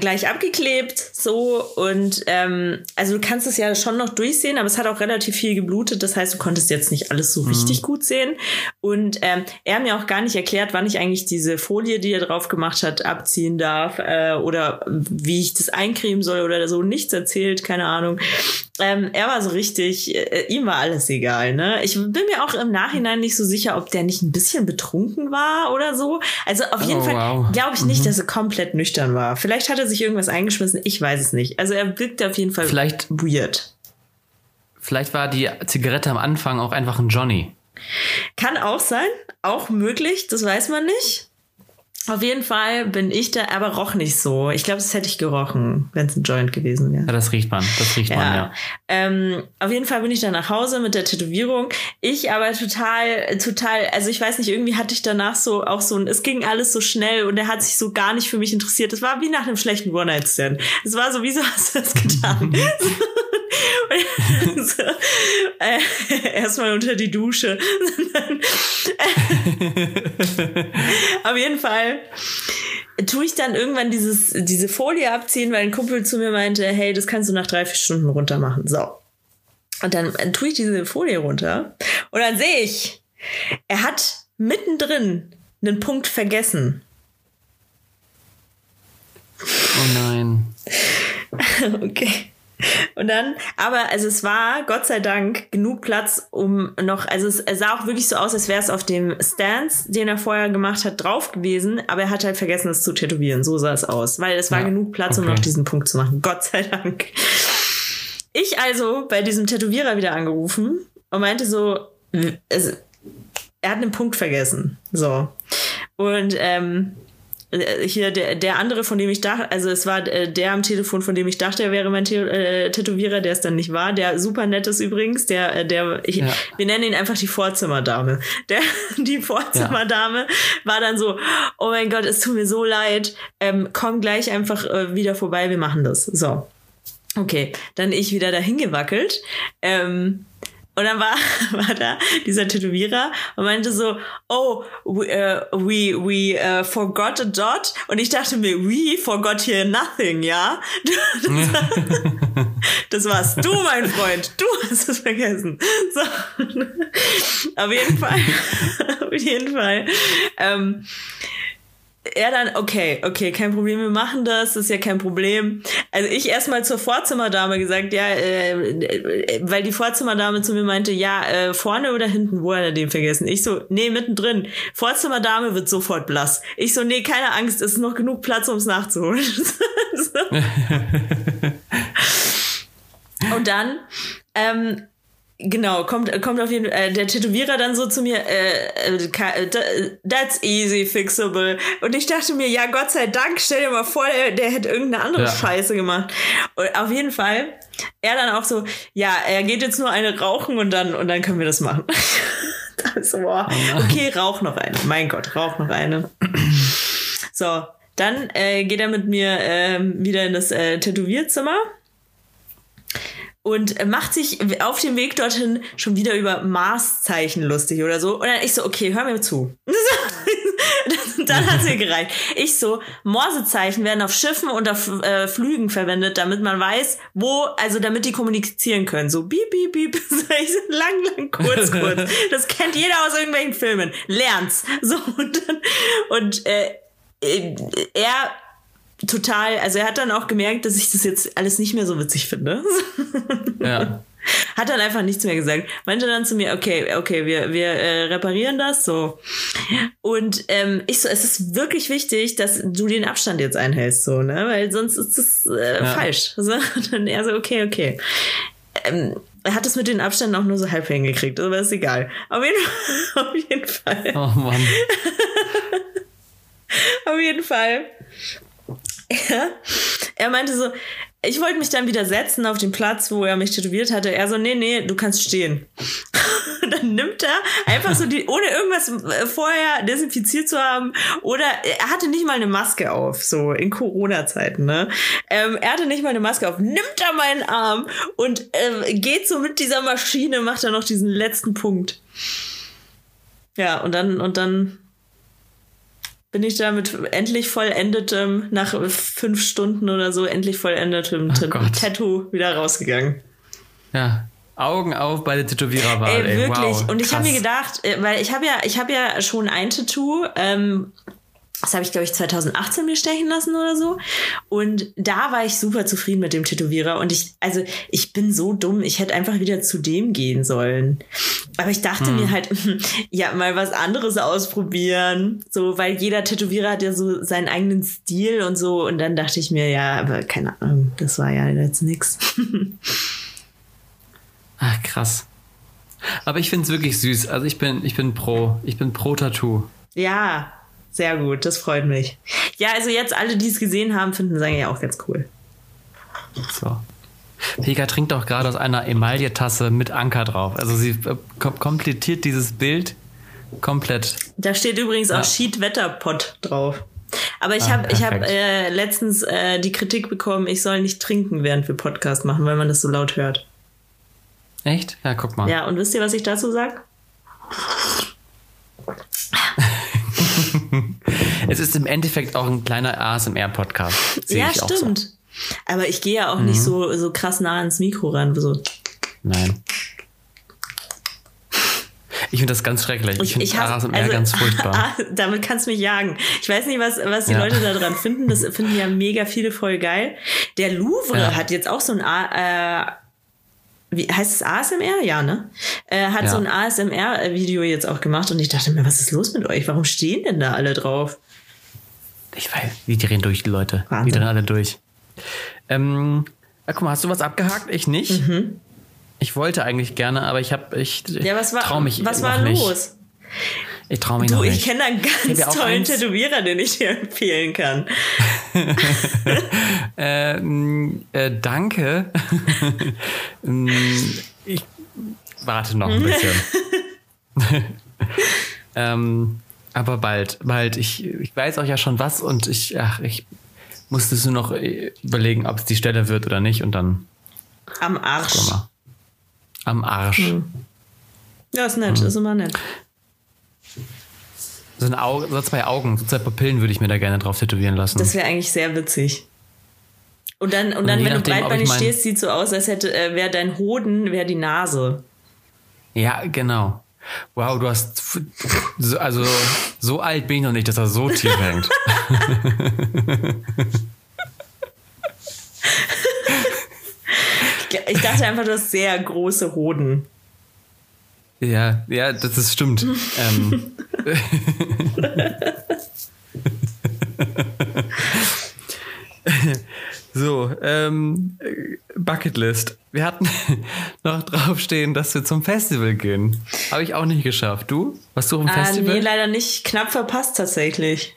gleich abgeklebt, so und ähm, also du kannst es ja schon noch durchsehen, aber es hat auch relativ viel geblutet, das heißt, du konntest jetzt nicht alles so mhm. richtig gut sehen. Und ähm, er hat mir auch gar nicht erklärt, wann ich eigentlich diese Folie, die er drauf gemacht hat, abziehen darf äh, oder wie ich das eincremen soll oder so. Nichts erzählt, keine Ahnung. Ähm, er war so richtig, äh, ihm war alles egal, ne? Ich bin mir auch im Nachhinein nicht so sicher, ob der nicht ein bisschen betrunken war oder so. Also auf jeden oh, Fall wow. glaube ich nicht, mhm. dass er komplett nüchtern war. Vielleicht hat er sich irgendwas eingeschmissen, ich weiß es nicht. Also er wirkte auf jeden Fall vielleicht weird. Vielleicht war die Zigarette am Anfang auch einfach ein Johnny. Kann auch sein, auch möglich, das weiß man nicht. Auf jeden Fall bin ich da, aber roch nicht so. Ich glaube, das hätte ich gerochen, wenn es ein Joint gewesen wäre. Ja, das riecht man. Das riecht ja. man, ja. Ähm, auf jeden Fall bin ich dann nach Hause mit der Tätowierung. Ich aber total, total, also ich weiß nicht, irgendwie hatte ich danach so auch so ein, es ging alles so schnell und er hat sich so gar nicht für mich interessiert. Es war wie nach einem schlechten One-Night-Stand. Es war so, wieso hast du das getan? so, äh, erstmal unter die Dusche. Auf jeden Fall tue ich dann irgendwann dieses, diese Folie abziehen, weil ein Kumpel zu mir meinte, hey, das kannst du nach drei, vier Stunden runter machen. So. Und dann tue ich diese Folie runter und dann sehe ich, er hat mittendrin einen Punkt vergessen. Oh nein. okay. Und dann, aber also es war Gott sei Dank genug Platz, um noch, also es, es sah auch wirklich so aus, als wäre es auf dem Stance, den er vorher gemacht hat, drauf gewesen, aber er hat halt vergessen, es zu tätowieren. So sah es aus, weil es war ja, genug Platz, okay. um noch diesen Punkt zu machen. Gott sei Dank. Ich also bei diesem Tätowierer wieder angerufen und meinte so, also, er hat einen Punkt vergessen. So. Und ähm, äh, hier der, der andere, von dem ich dachte, also es war äh, der am Telefon, von dem ich dachte, er wäre mein äh, Tätowierer, der es dann nicht war. Der super nett ist übrigens, der, äh, der, ich, ja. wir nennen ihn einfach die Vorzimmerdame. Der, die Vorzimmerdame ja. war dann so, oh mein Gott, es tut mir so leid, ähm, komm gleich einfach äh, wieder vorbei, wir machen das. So. Okay, dann ich wieder dahin gewackelt. Ähm, und dann war, war da dieser Tätowierer und meinte so, oh, we, uh, we, we uh, forgot a dot. Und ich dachte mir, we forgot here nothing, ja? Das, warst du, mein Freund. Du hast es vergessen. So. Auf jeden Fall. Auf jeden Fall. Ähm, er dann, okay, okay, kein Problem, wir machen das, das ist ja kein Problem. Also ich erstmal zur Vorzimmerdame gesagt, ja, äh, äh, weil die Vorzimmerdame zu mir meinte, ja, äh, vorne oder hinten, wo hat er den vergessen? Ich so, nee, mittendrin. Vorzimmerdame wird sofort blass. Ich so, nee, keine Angst, es ist noch genug Platz, um es nachzuholen. Und dann ähm, Genau, kommt, kommt auf jeden Fall äh, der Tätowierer dann so zu mir, äh, äh, äh, that's easy fixable. Und ich dachte mir, ja, Gott sei Dank, stell dir mal vor, der, der hätte irgendeine andere ja. Scheiße gemacht. Und auf jeden Fall, er dann auch so, ja, er geht jetzt nur eine rauchen und dann, und dann können wir das machen. so, boah, oh okay, rauch noch eine. Mein Gott, rauch noch eine. so, dann äh, geht er mit mir äh, wieder in das äh, Tätowierzimmer und macht sich auf dem Weg dorthin schon wieder über Marszeichen lustig oder so. Und dann ich so, okay, hör mir zu. dann hat sie gereicht. Ich so, Morsezeichen werden auf Schiffen und auf äh, Flügen verwendet, damit man weiß, wo, also damit die kommunizieren können. So piep. ich so, lang, lang, kurz, kurz. Das kennt jeder aus irgendwelchen Filmen. Lernt's. So, und dann, und äh, er total, also er hat dann auch gemerkt, dass ich das jetzt alles nicht mehr so witzig finde. Ja. Hat dann einfach nichts mehr gesagt. Meinte dann zu mir, okay, okay, wir, wir äh, reparieren das so. Und ähm, ich so, es ist wirklich wichtig, dass du den Abstand jetzt einhältst, so, ne? Weil sonst ist das äh, ja. falsch. So, und dann er so, okay, okay. Ähm, er hat es mit den Abständen auch nur so halb hingekriegt, aber ist egal. Auf jeden, auf jeden Fall. Oh Mann. auf jeden Fall. Er, er meinte so, ich wollte mich dann wieder setzen auf den Platz, wo er mich tätowiert hatte. Er so, nee, nee, du kannst stehen. dann nimmt er einfach so die, ohne irgendwas äh, vorher desinfiziert zu haben, oder er hatte nicht mal eine Maske auf, so in Corona-Zeiten, ne? Ähm, er hatte nicht mal eine Maske auf, nimmt er meinen Arm und äh, geht so mit dieser Maschine, macht er noch diesen letzten Punkt. Ja, und dann, und dann bin ich da mit endlich vollendetem, nach fünf Stunden oder so, endlich vollendetem Oh Tattoo wieder rausgegangen. Ja, Augen auf bei der Tätowiererwahl. Ey, ey. wirklich. Wow, und ich habe mir gedacht, äh, weil ich habe ja, ich habe ja schon ein Tattoo, ähm, das habe ich, glaube ich, 2018 mir stechen lassen oder so. Und da war ich super zufrieden mit dem Tätowierer. Und ich, also, ich bin so dumm, ich hätte einfach wieder zu dem gehen sollen. Aber ich dachte Hm. mir halt, ja, mal was anderes ausprobieren. So, weil jeder Tätowierer hat ja so seinen eigenen Stil und so. Und dann dachte ich mir, ja, aber keine Ahnung, das war ja jetzt nix. Ach, krass. Aber ich finde es wirklich süß. Also ich bin, ich bin pro, ich bin pro Tattoo. Ja, sehr gut, das freut mich. Ja, also jetzt alle, die es gesehen haben, finden sagen ja auch ganz cool. So. Pega trinkt auch gerade aus einer Emaille-Tasse mit Anker drauf. Also sie äh, kom komplettiert dieses Bild komplett. Da steht übrigens auch Ja. Sheet Wetterpot drauf. Aber ich Ah, habe hab, äh, letztens äh, die Kritik bekommen, ich soll nicht trinken, während wir Podcast machen, weil man das so laut hört. Echt? Ja, guck mal. Ja, und wisst ihr, was ich dazu sage? Es ist im Endeffekt auch ein kleiner ASMR-Podcast. Ja, auch So. stimmt. Aber ich gehe ja auch nicht so, so krass nah ans Mikro ran. So. Nein. Ich finde das ganz schrecklich. Ich, finde ASMR ganz furchtbar. damit kannst du mich jagen. Ich weiß nicht, was, was die Ja. Leute da dran finden. Das finden ja mega viele voll geil. Der Louvre Ja. hat jetzt auch so ein A, äh, wie heißt es ASMR? Ja, ne? Äh, hat Ja. so ein ASMR-Video jetzt auch gemacht und ich dachte mir, was ist los mit euch? Warum stehen denn da alle drauf? Ich weiß, die drehen durch, die Leute. Wahnsinn. Die drehen alle durch. Ähm, ja, guck mal, hast du was abgehakt? Ich nicht. Ich wollte eigentlich gerne, aber ich habe, ich Mhm. Ja, was war, trau mich was war nicht. los? Ich traue mich Du, noch ich nicht. kenne da einen ganz ja tollen eins- Tätowierer, den ich dir empfehlen kann. Äh, mh, äh, danke. Mm, ich warte noch ein bisschen. ähm, aber bald, bald. Ich, ich weiß auch ja schon was und ich, ach, ich musste nur noch äh, überlegen, ob es die Stelle wird oder nicht und dann Am Arsch. Am Arsch. Hm. Ja, ist nett, Mhm. ist immer nett. So, ein Auge, so zwei Augen, so zwei Pupillen würde ich mir da gerne drauf tätowieren lassen. Das wäre eigentlich sehr witzig. Und dann, und Und dann je wenn du nachdem, ob breitbeinig stehst, sieht so aus, als hätte äh, wäre dein Hoden, wäre die Nase. ja, genau. Wow, du hast. So, also, so alt bin ich noch nicht, dass er so tief hängt. Ich- Ich dachte einfach, du hast sehr große Hoden. Ja, ja, das ist stimmt. ähm, so, ähm, Bucketlist. Wir hatten noch draufstehen, dass wir zum Festival gehen. Habe ich auch nicht geschafft. Du? Warst du im Ah, Festival? nee, leider nicht. Knapp verpasst tatsächlich.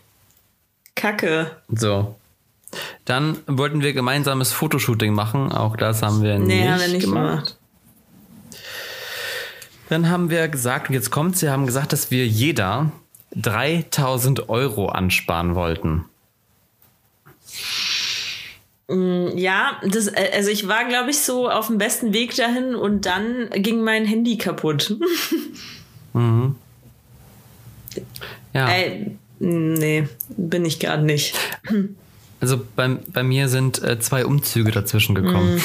Kacke. so. Dann wollten wir gemeinsames Fotoshooting machen. Auch das haben wir Nee, nicht, haben wir nicht gemacht. gemacht. Dann haben wir gesagt, und jetzt kommt's, wir haben gesagt, dass wir jeder 3000 Euro ansparen wollten. Ja, das, äh, also ich war, glaube ich, so auf dem besten Weg dahin und dann ging mein Handy kaputt. Ja, Ey, nee, bin ich gerade nicht. also bei, bei mir sind äh, zwei Umzüge dazwischen gekommen.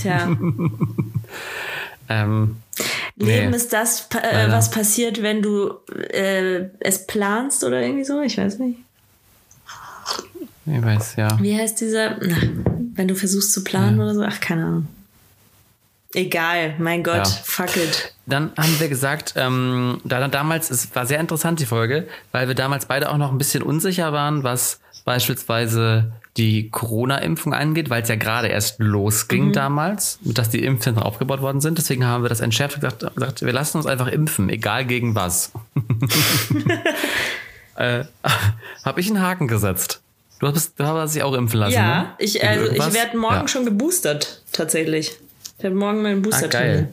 Tja, Ähm, Leben Nee. ist das, äh, was passiert, wenn du äh, es planst oder irgendwie so? Ich weiß nicht. Ich weiß, ja. Wie heißt dieser? Na, wenn du versuchst zu planen oder so? Ach, keine Ahnung. Egal, mein Gott, Ja. fuck it. Dann haben wir gesagt, ähm, da, damals, es war sehr interessant, die Folge, weil wir damals beide auch noch ein bisschen unsicher waren, was beispielsweise die Corona-Impfung angeht, weil es ja gerade erst losging damals, dass die Impfzentren aufgebaut worden sind. Deswegen haben wir das entschärft und gesagt, gesagt wir lassen uns einfach impfen, egal gegen was. äh, Habe ich einen Haken gesetzt. Du hast, du hast dich auch impfen lassen, Ja, ne? ich, also ich werde morgen Ja. schon geboostert, tatsächlich. Ich habe morgen meinen Ah, booster geil.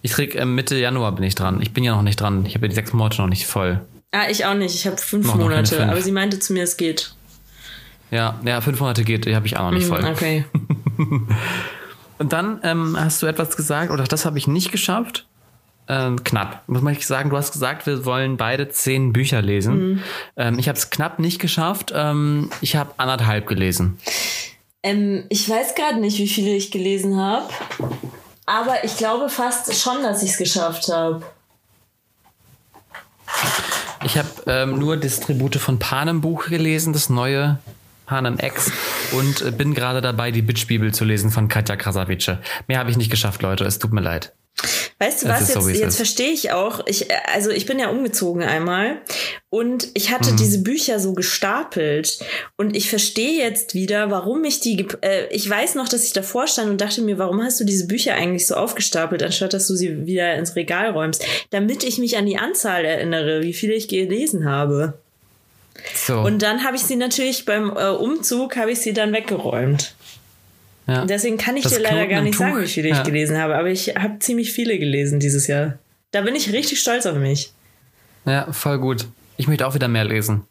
Ich krieg äh, Mitte Januar bin ich dran. Ich bin ja noch nicht dran. Ich habe ja die sechs Monate noch nicht voll. Ah, ich auch nicht. Ich habe fünf Noch- noch Monate. fünf. Aber sie meinte zu mir, es geht. Ja, ja, fünf Monate geht, die habe ich auch noch nicht voll. Hm, Okay. Und dann ähm, hast du etwas gesagt, oder das habe ich nicht geschafft. Ähm, knapp. Muss man sagen, du hast gesagt, wir wollen beide zehn Bücher lesen. Ähm, ich habe es knapp nicht geschafft. Ähm, ich habe anderthalb gelesen. Ähm, ich weiß gerade nicht, wie viele ich gelesen habe. Aber ich glaube fast schon, dass ich es geschafft habe. Ich habe ähm, nur das Tribute von Panem Buch gelesen, das neue Panem X, und äh, bin gerade dabei, die Bitch-Bibel zu lesen von Katja Krasavice. Mehr habe ich nicht geschafft, Leute. Es tut mir leid. Weißt du Es was, ist so, jetzt, jetzt verstehe ich auch. Ich, äh, also ich bin ja umgezogen einmal und ich Mhm. hatte diese Bücher so gestapelt und ich verstehe jetzt wieder, warum ich die, äh, ich weiß noch, dass ich davor stand und dachte mir, warum hast du diese Bücher eigentlich so aufgestapelt, anstatt dass du sie wieder ins Regal räumst, damit ich mich an die Anzahl erinnere, wie viele ich gelesen habe. So. Und dann habe ich sie natürlich beim äh, Umzug, habe ich sie dann weggeräumt. Ja. Deswegen kann ich Das dir leider Knoten gar nicht sagen, wie viele Ja. ich gelesen habe, aber ich habe ziemlich viele gelesen dieses Jahr. Da bin ich richtig stolz auf mich. Ja, voll gut. Ich möchte auch wieder mehr lesen.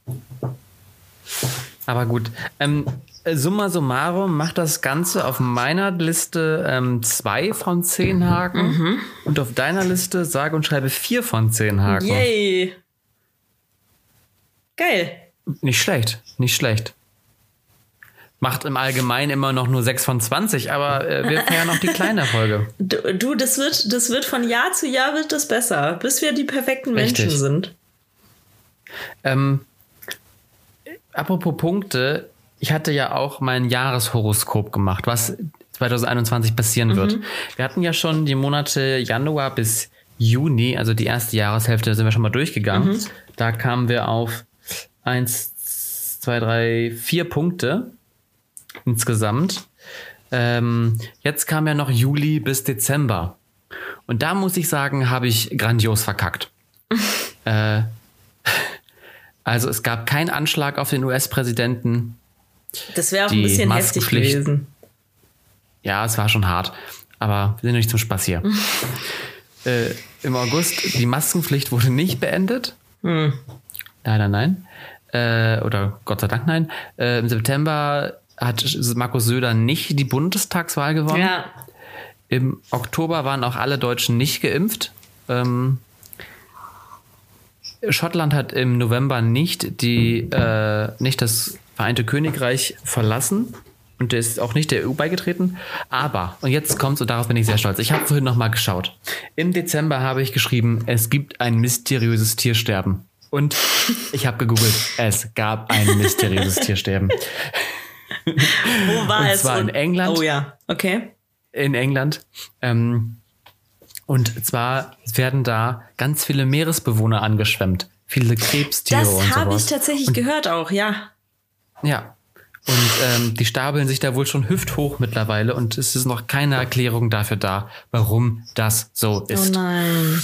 Aber gut. Ähm, äh, summa summarum macht das Ganze auf meiner Liste ähm, zwei von zehn Haken Mhm. und auf deiner Liste sage und schreibe vier von zehn Haken. Yay! Geil. Nicht schlecht, nicht schlecht. Macht im Allgemeinen immer noch nur 6 von 20, aber äh, wir feiern noch die kleine Folge. Du, du, das wird, das wird von Jahr zu Jahr wird das besser, bis wir die perfekten Menschen Richtig. sind. Ähm, apropos Punkte, ich hatte ja auch mein Jahreshoroskop gemacht, was 2021 passieren wird. Wir hatten ja schon die Monate Januar bis Juni, also die erste Jahreshälfte, sind wir schon mal durchgegangen. Da kamen wir auf eins, zwei, drei, vier Punkte insgesamt. Ähm, jetzt kam ja noch Juli bis Dezember. Und da muss ich sagen, habe ich grandios verkackt. äh, also es gab keinen Anschlag auf den US-Präsidenten. Das wäre auch ein bisschen heftig gewesen. Ja, es war schon hart, aber wir sind nicht zum Spaß hier. äh, Im August, die Maskenpflicht wurde nicht beendet. Hm. Leider nein. Äh, oder Gott sei Dank nein. Äh, Im September hat Markus Söder nicht die Bundestagswahl gewonnen. Ja, Im Oktober waren auch alle Deutschen nicht geimpft. Ähm, Schottland hat im November nicht die äh, nicht das Vereinte Königreich verlassen und ist auch nicht der EU beigetreten. Aber und jetzt kommt's und darauf bin ich sehr stolz. Ich habe vorhin noch mal geschaut. Im Dezember habe ich geschrieben, es gibt ein mysteriöses Tiersterben. Und ich habe gegoogelt, es gab ein mysteriöses Tiersterben. wo war Und es? zwar in England. Oh ja, okay. in England. Ähm, und zwar werden da ganz viele Meeresbewohner angeschwemmt. Viele Krebstiere Das und habe ich tatsächlich gehört auch, ja. Ja. Und ähm, die stapeln sich da wohl schon hüfthoch mittlerweile und es ist noch keine Erklärung dafür da, warum das so Oh ist. nein.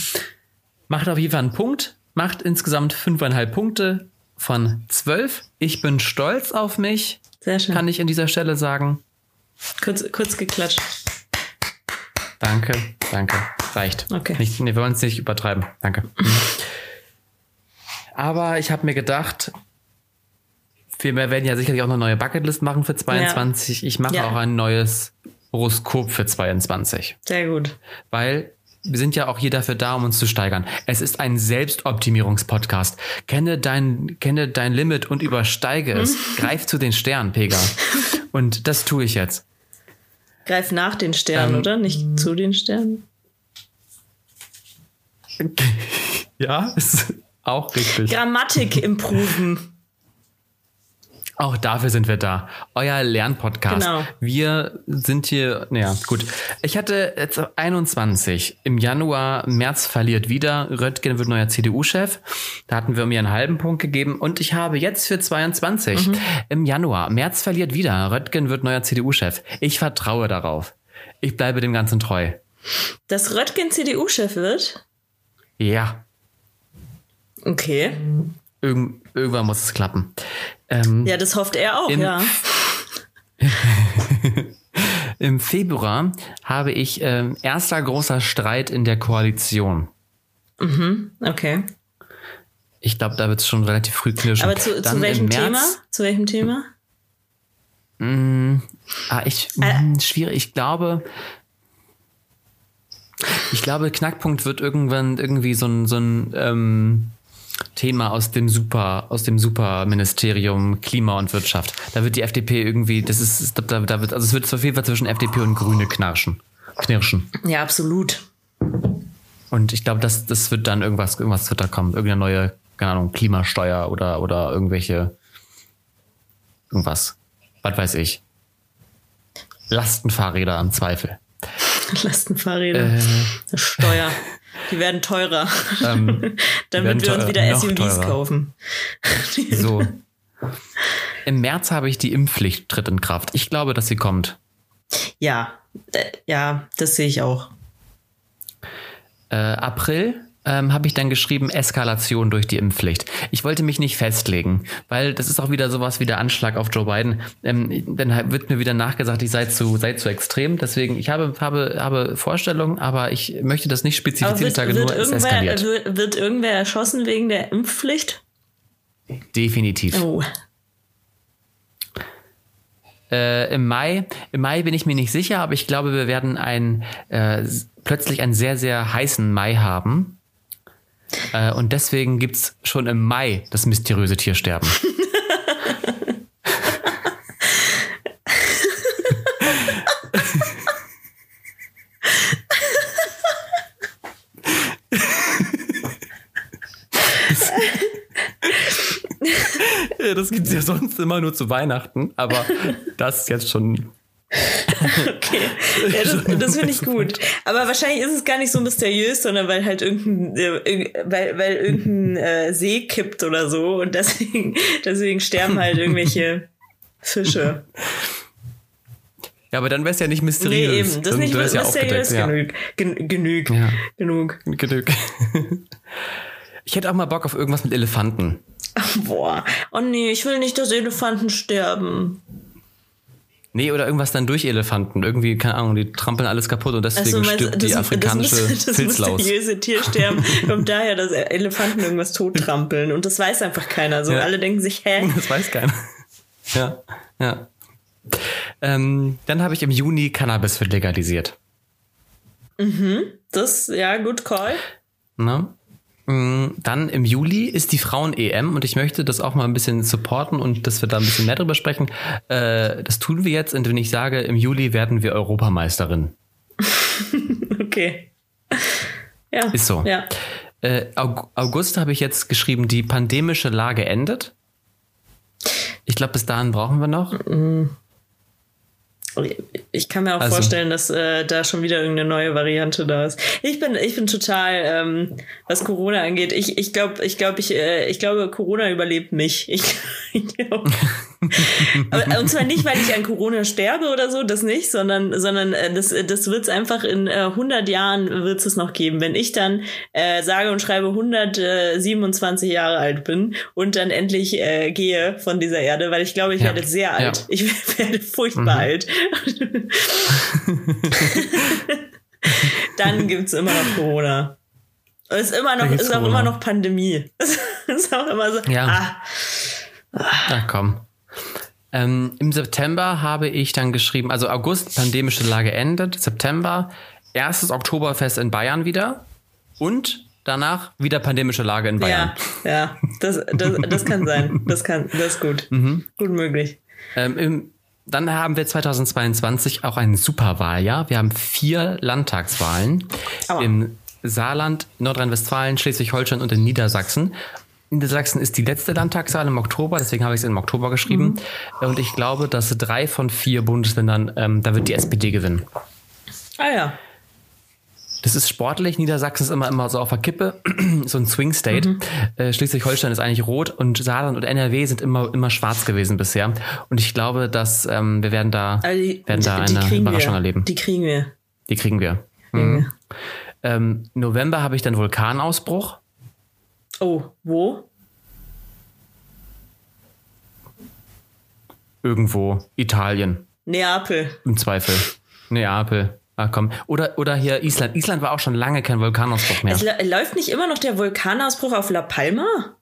Macht auf jeden Fall einen Punkt, macht insgesamt fünfeinhalb Punkte von zwölf. Ich bin stolz auf mich, Sehr schön. kann ich an dieser Stelle sagen. kurz, kurz geklatscht. Danke, danke. Reicht. Okay. Nicht, nee, wir wollen es nicht übertreiben. Danke. Aber ich habe mir gedacht, wir werden ja sicherlich auch eine neue Bucketlist machen für 22. Ich mache Ja. auch ein neues Horoskop für 22. Sehr gut. Weil wir sind ja auch hier dafür da, um uns zu steigern. Es ist ein Selbstoptimierungspodcast. Kenne dein, kenne dein Limit und übersteige es. Greif zu den Sternen, Pega. Und das tue ich jetzt. Greif nach den Sternen, Ähm, oder? Nicht zu den Sternen. Ja, ist auch richtig. Grammatik improven. Auch dafür sind wir da. Euer Lernpodcast. Genau. Wir sind hier, naja, gut. Ich hatte jetzt 21. Im Januar, März verliert wieder. Röttgen wird neuer CDU-Chef. Da hatten wir mir einen halben Punkt gegeben. Und ich habe jetzt für 22. Im Januar, März verliert wieder. Röttgen wird neuer CDU-Chef. Ich vertraue darauf. Ich bleibe dem Ganzen treu. Dass Röttgen CDU-Chef wird? Ja. Okay. Irgend, irgendwann muss es klappen. Ähm, Ja, das hofft er auch, Im- ja. Im Februar habe ich ähm, erster großer Streit in der Koalition. Okay. Ich glaube, da wird es schon relativ früh knirschen. Aber zu, zu welchem im Thema? März, Zu welchem Thema? Ah, ich, Äh. mh, schwierig. Ich glaube, ich glaube, Knackpunkt wird irgendwann irgendwie so ein, so ein ähm, Thema aus dem Super, aus dem Superministerium Klima und Wirtschaft. Da wird die FDP irgendwie, das ist, da, da wird, also es wird auf jeden Fall zwischen FDP und Grüne knarschen, knirschen. Ja, absolut. Und ich glaube, das, das wird dann irgendwas, irgendwas wird da kommen. Irgendeine neue, keine Ahnung, Klimasteuer oder, oder irgendwelche, irgendwas. Was weiß ich. Lastenfahrräder am Zweifel. Lastenfahrräder. Äh, Steuer. Die werden teurer. werden Damit wir uns wieder SUVs teurer. kaufen. so. Im März habe ich die Impfpflicht tritt in Kraft. Ich glaube, dass sie kommt. Ja, äh, ja, das sehe ich auch. Äh, April ähm, habe ich dann geschrieben, Eskalation durch die Impfpflicht. Ich wollte mich nicht festlegen, weil das ist auch wieder sowas wie der Anschlag auf Joe Biden. Ähm, dann wird mir wieder nachgesagt, ich sei zu, sei zu extrem. Deswegen, ich habe, habe, habe Vorstellungen, aber ich möchte das nicht spezifizieren. wird, wird, nur, irgendwer, eskaliert. wird, wird irgendwer erschossen wegen der Impfpflicht? Definitiv. Oh. Äh, Im Mai, im Mai bin ich mir nicht sicher, aber ich glaube, wir werden ein, äh, plötzlich einen sehr, sehr heißen Mai haben. Äh, und deswegen gibt's schon im Mai das mysteriöse Tiersterben. Das gibt's ja sonst immer nur zu Weihnachten, aber das ist jetzt schon. Okay, ja, das, das finde ich gut. Aber wahrscheinlich ist es gar nicht so mysteriös, sondern weil halt irgendein, äh, weil, weil irgendein äh, See kippt oder so und deswegen, deswegen sterben halt irgendwelche Fische. Ja, aber dann wäre es ja nicht Nee, mysteriös. eben, das ist nicht wär's ja mysteriös aufgedeckt, genug. Gen genug. Ja. Genug. Ja, genug. Ich hätte auch mal Bock auf irgendwas mit Elefanten. Boah. Oh nee, ich will nicht, dass Elefanten sterben. Nee, oder irgendwas dann durch Elefanten. Irgendwie, keine Ahnung, die trampeln alles kaputt und deswegen du, stirbt die afrikanische das, das Filzlaus. mysteriöse Tiersterben kommt daher, dass Elefanten irgendwas tottrampeln und das weiß einfach keiner. So Ja. alle denken sich, hä? Das weiß keiner. Ja, ja. Ähm, dann habe ich im Juni Cannabis wird legalisiert. Das, ja, good call. Ne? Mm, Dann im Juli ist die Frauen-EM und ich möchte das auch mal ein bisschen supporten und dass wir da ein bisschen mehr drüber sprechen. Äh, das tun wir jetzt, indem ich sage, im Juli werden wir Europameisterin. Okay. Ja. Ist so. Ja. Äh, Aug- August habe ich jetzt geschrieben, die pandemische Lage endet. Ich glaube, bis dahin brauchen wir noch. Ich kann mir auch Also- vorstellen, dass äh, da schon wieder irgendeine neue Variante da ist. Ich bin, ich bin total, ähm, was Corona angeht. Ich, ich glaube, ich glaube, ich, äh, ich glaube, Corona überlebt mich. Ich, ich glaub, Aber, und zwar nicht, weil ich an Corona sterbe oder so, das nicht, sondern, sondern äh, das, das wird es einfach in äh, 100 Jahren wird es noch geben. Wenn ich dann äh, sage und schreibe 127 Jahre alt bin und dann endlich äh, gehe von dieser Erde, weil ich glaube, ich Ja. werde sehr alt. Ja. Ich werde furchtbar alt. dann gibt's immer noch Corona. Und Es ist immer noch, ist auch Corona. immer noch Pandemie. Es ist auch immer so, Ja. ah, Ach komm. Ähm, Im September habe ich dann geschrieben, also August, pandemische Lage endet, September, erstes Oktoberfest in Bayern wieder und danach wieder pandemische Lage in Bayern. Ja, ja, das, das, das kann sein. Das kann, das ist gut. Mhm. Gut möglich. Ähm, im, dann haben wir 2022 auch ein Superwahljahr. Wir haben vier Landtagswahlen Aua. im Saarland, Nordrhein-Westfalen, Schleswig-Holstein und in Niedersachsen. Niedersachsen ist die letzte Landtagswahl im Oktober, deswegen habe ich es im Oktober geschrieben. Mhm. Und ich glaube, dass drei von vier Bundesländern, ähm, da wird die SPD gewinnen. Ah ja. Das ist sportlich. Niedersachsen ist immer, immer so auf der Kippe, so ein Swing State. Mhm. Äh, Schleswig-Holstein ist eigentlich rot und Saarland und NRW sind immer, immer schwarz gewesen bisher. Und ich glaube, dass ähm, wir werden da, also die, werden da die, die eine Überraschung wir. erleben. Die kriegen wir. Die kriegen wir. Mhm. Ähm, November habe ich dann Vulkanausbruch. Oh, wo? Irgendwo. Italien. Neapel. Im Zweifel. Neapel. Ah, komm. Oder, oder hier Island. Island war auch schon lange kein Vulkanausbruch mehr. Es läuft nicht immer noch der Vulkanausbruch auf La Palma?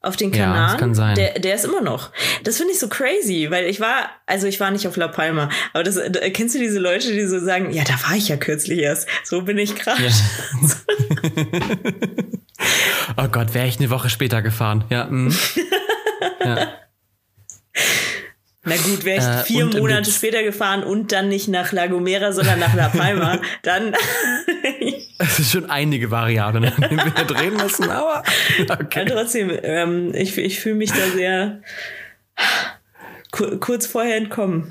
Auf den Kanal? Ja, das kann sein. Der, der ist immer noch. Das finde ich so crazy, weil ich war, also ich war nicht auf La Palma, aber das, kennst du diese Leute, die so sagen, ja, da war ich ja kürzlich erst. So bin ich gerade. Ja. oh Gott, wäre ich eine Woche später gefahren. Ja. Mm. ja. Na gut, wäre ich äh, vier Monate später gefahren und dann nicht nach La Gomera, sondern nach La Palma, dann. Es ist schon einige Variablen, an denen wir drehen müssen, aber. Okay. Ja, trotzdem, ähm, ich, ich fühle mich da sehr kurz vorher entkommen.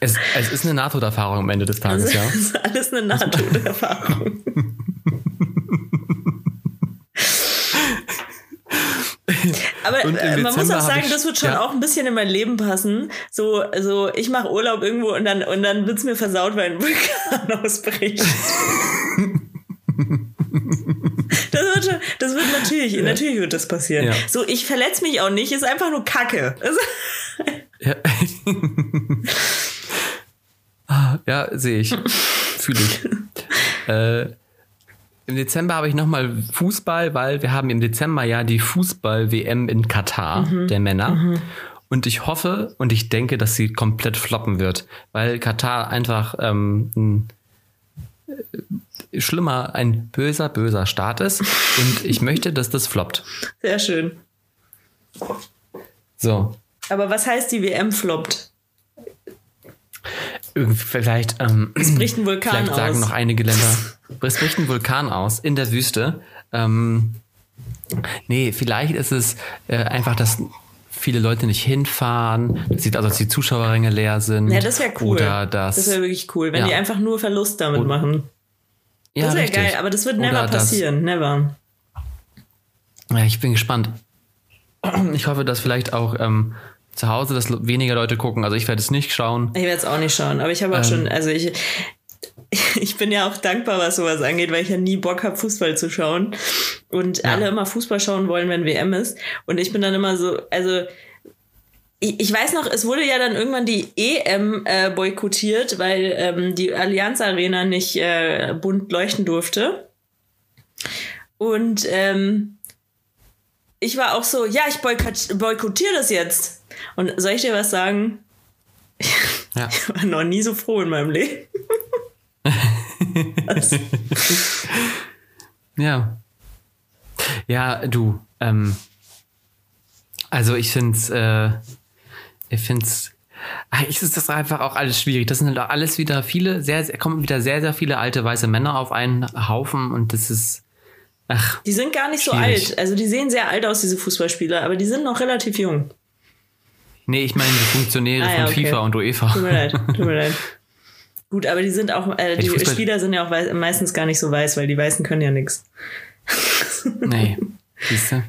Es, es ist eine NATO-Erfahrung am Ende des Tages, also, ja. Es ist alles eine NATO-Erfahrung. Aber äh, man muss auch sagen, ich, das wird schon ja. auch ein bisschen in mein Leben passen. So, also ich mache Urlaub irgendwo und dann, und dann wird's mir versaut, weil ein Vulkan ausbricht. das, wird schon, das wird natürlich, ja. natürlich wird das passieren. Ja. So, ich verletze mich auch nicht, ist einfach nur Kacke. ja, ah, ja sehe ich. Fühle ich. äh, im Dezember habe ich nochmal Fußball, weil wir haben im Dezember ja die Fußball-WM in Katar mhm. der Männer. Mhm. Und ich hoffe und ich denke, dass sie komplett floppen wird, weil Katar einfach ähm, ein äh, schlimmer, ein böser, böser Staat ist. Und ich möchte, dass das floppt. Sehr schön. So. Aber was heißt die WM floppt? Vielleicht. Ähm, es bricht ein Vulkan vielleicht aus. sagen noch einige Länder. Es bricht ein Vulkan aus in der Wüste. Ähm, nee, vielleicht ist es äh, einfach, dass viele Leute nicht hinfahren, dass die, also dass die Zuschauerränge leer sind. Ja, das wäre cool. Oder dass, das wäre wirklich cool, wenn ja. die einfach nur Verlust damit Und, machen. Ja, das wäre geil, aber das wird never oder passieren. Das, never. Ja, ich bin gespannt. Ich hoffe, dass vielleicht auch ähm, zu Hause, dass weniger Leute gucken. Also ich werde es nicht schauen. Ich werde es auch nicht schauen, aber ich habe auch ähm, schon, also ich, ich bin ja auch dankbar, was sowas angeht, weil ich ja nie Bock habe, Fußball zu schauen. Und ja. alle immer Fußball schauen wollen, wenn WM ist. Und ich bin dann immer so, also ich, ich weiß noch, es wurde ja dann irgendwann die EM äh, boykottiert, weil ähm, die Allianz Arena nicht äh, bunt leuchten durfte. Und ähm, ich war auch so, ja, ich boykottiere das jetzt. Und soll ich dir was sagen? Ja. Ich war noch nie so froh in meinem Leben. ja. Ja, du, ähm, also ich finde es, äh, ich finde es, eigentlich ist das einfach auch alles schwierig. Das sind halt alles wieder viele, sehr, sehr, kommen wieder sehr, sehr viele alte weiße Männer auf einen Haufen und das ist, ach. Die sind gar nicht schwierig. so alt. Also die sehen sehr alt aus, diese Fußballspieler, aber die sind noch relativ jung. Nee, ich meine die Funktionäre ah, ja, von okay. FIFA und UEFA. Tut mir leid, tut mir leid. Gut, aber die sind auch, äh, die Spieler sind ja auch weiß, meistens gar nicht so weiß, weil die Weißen können ja nichts. Nee, siehst du?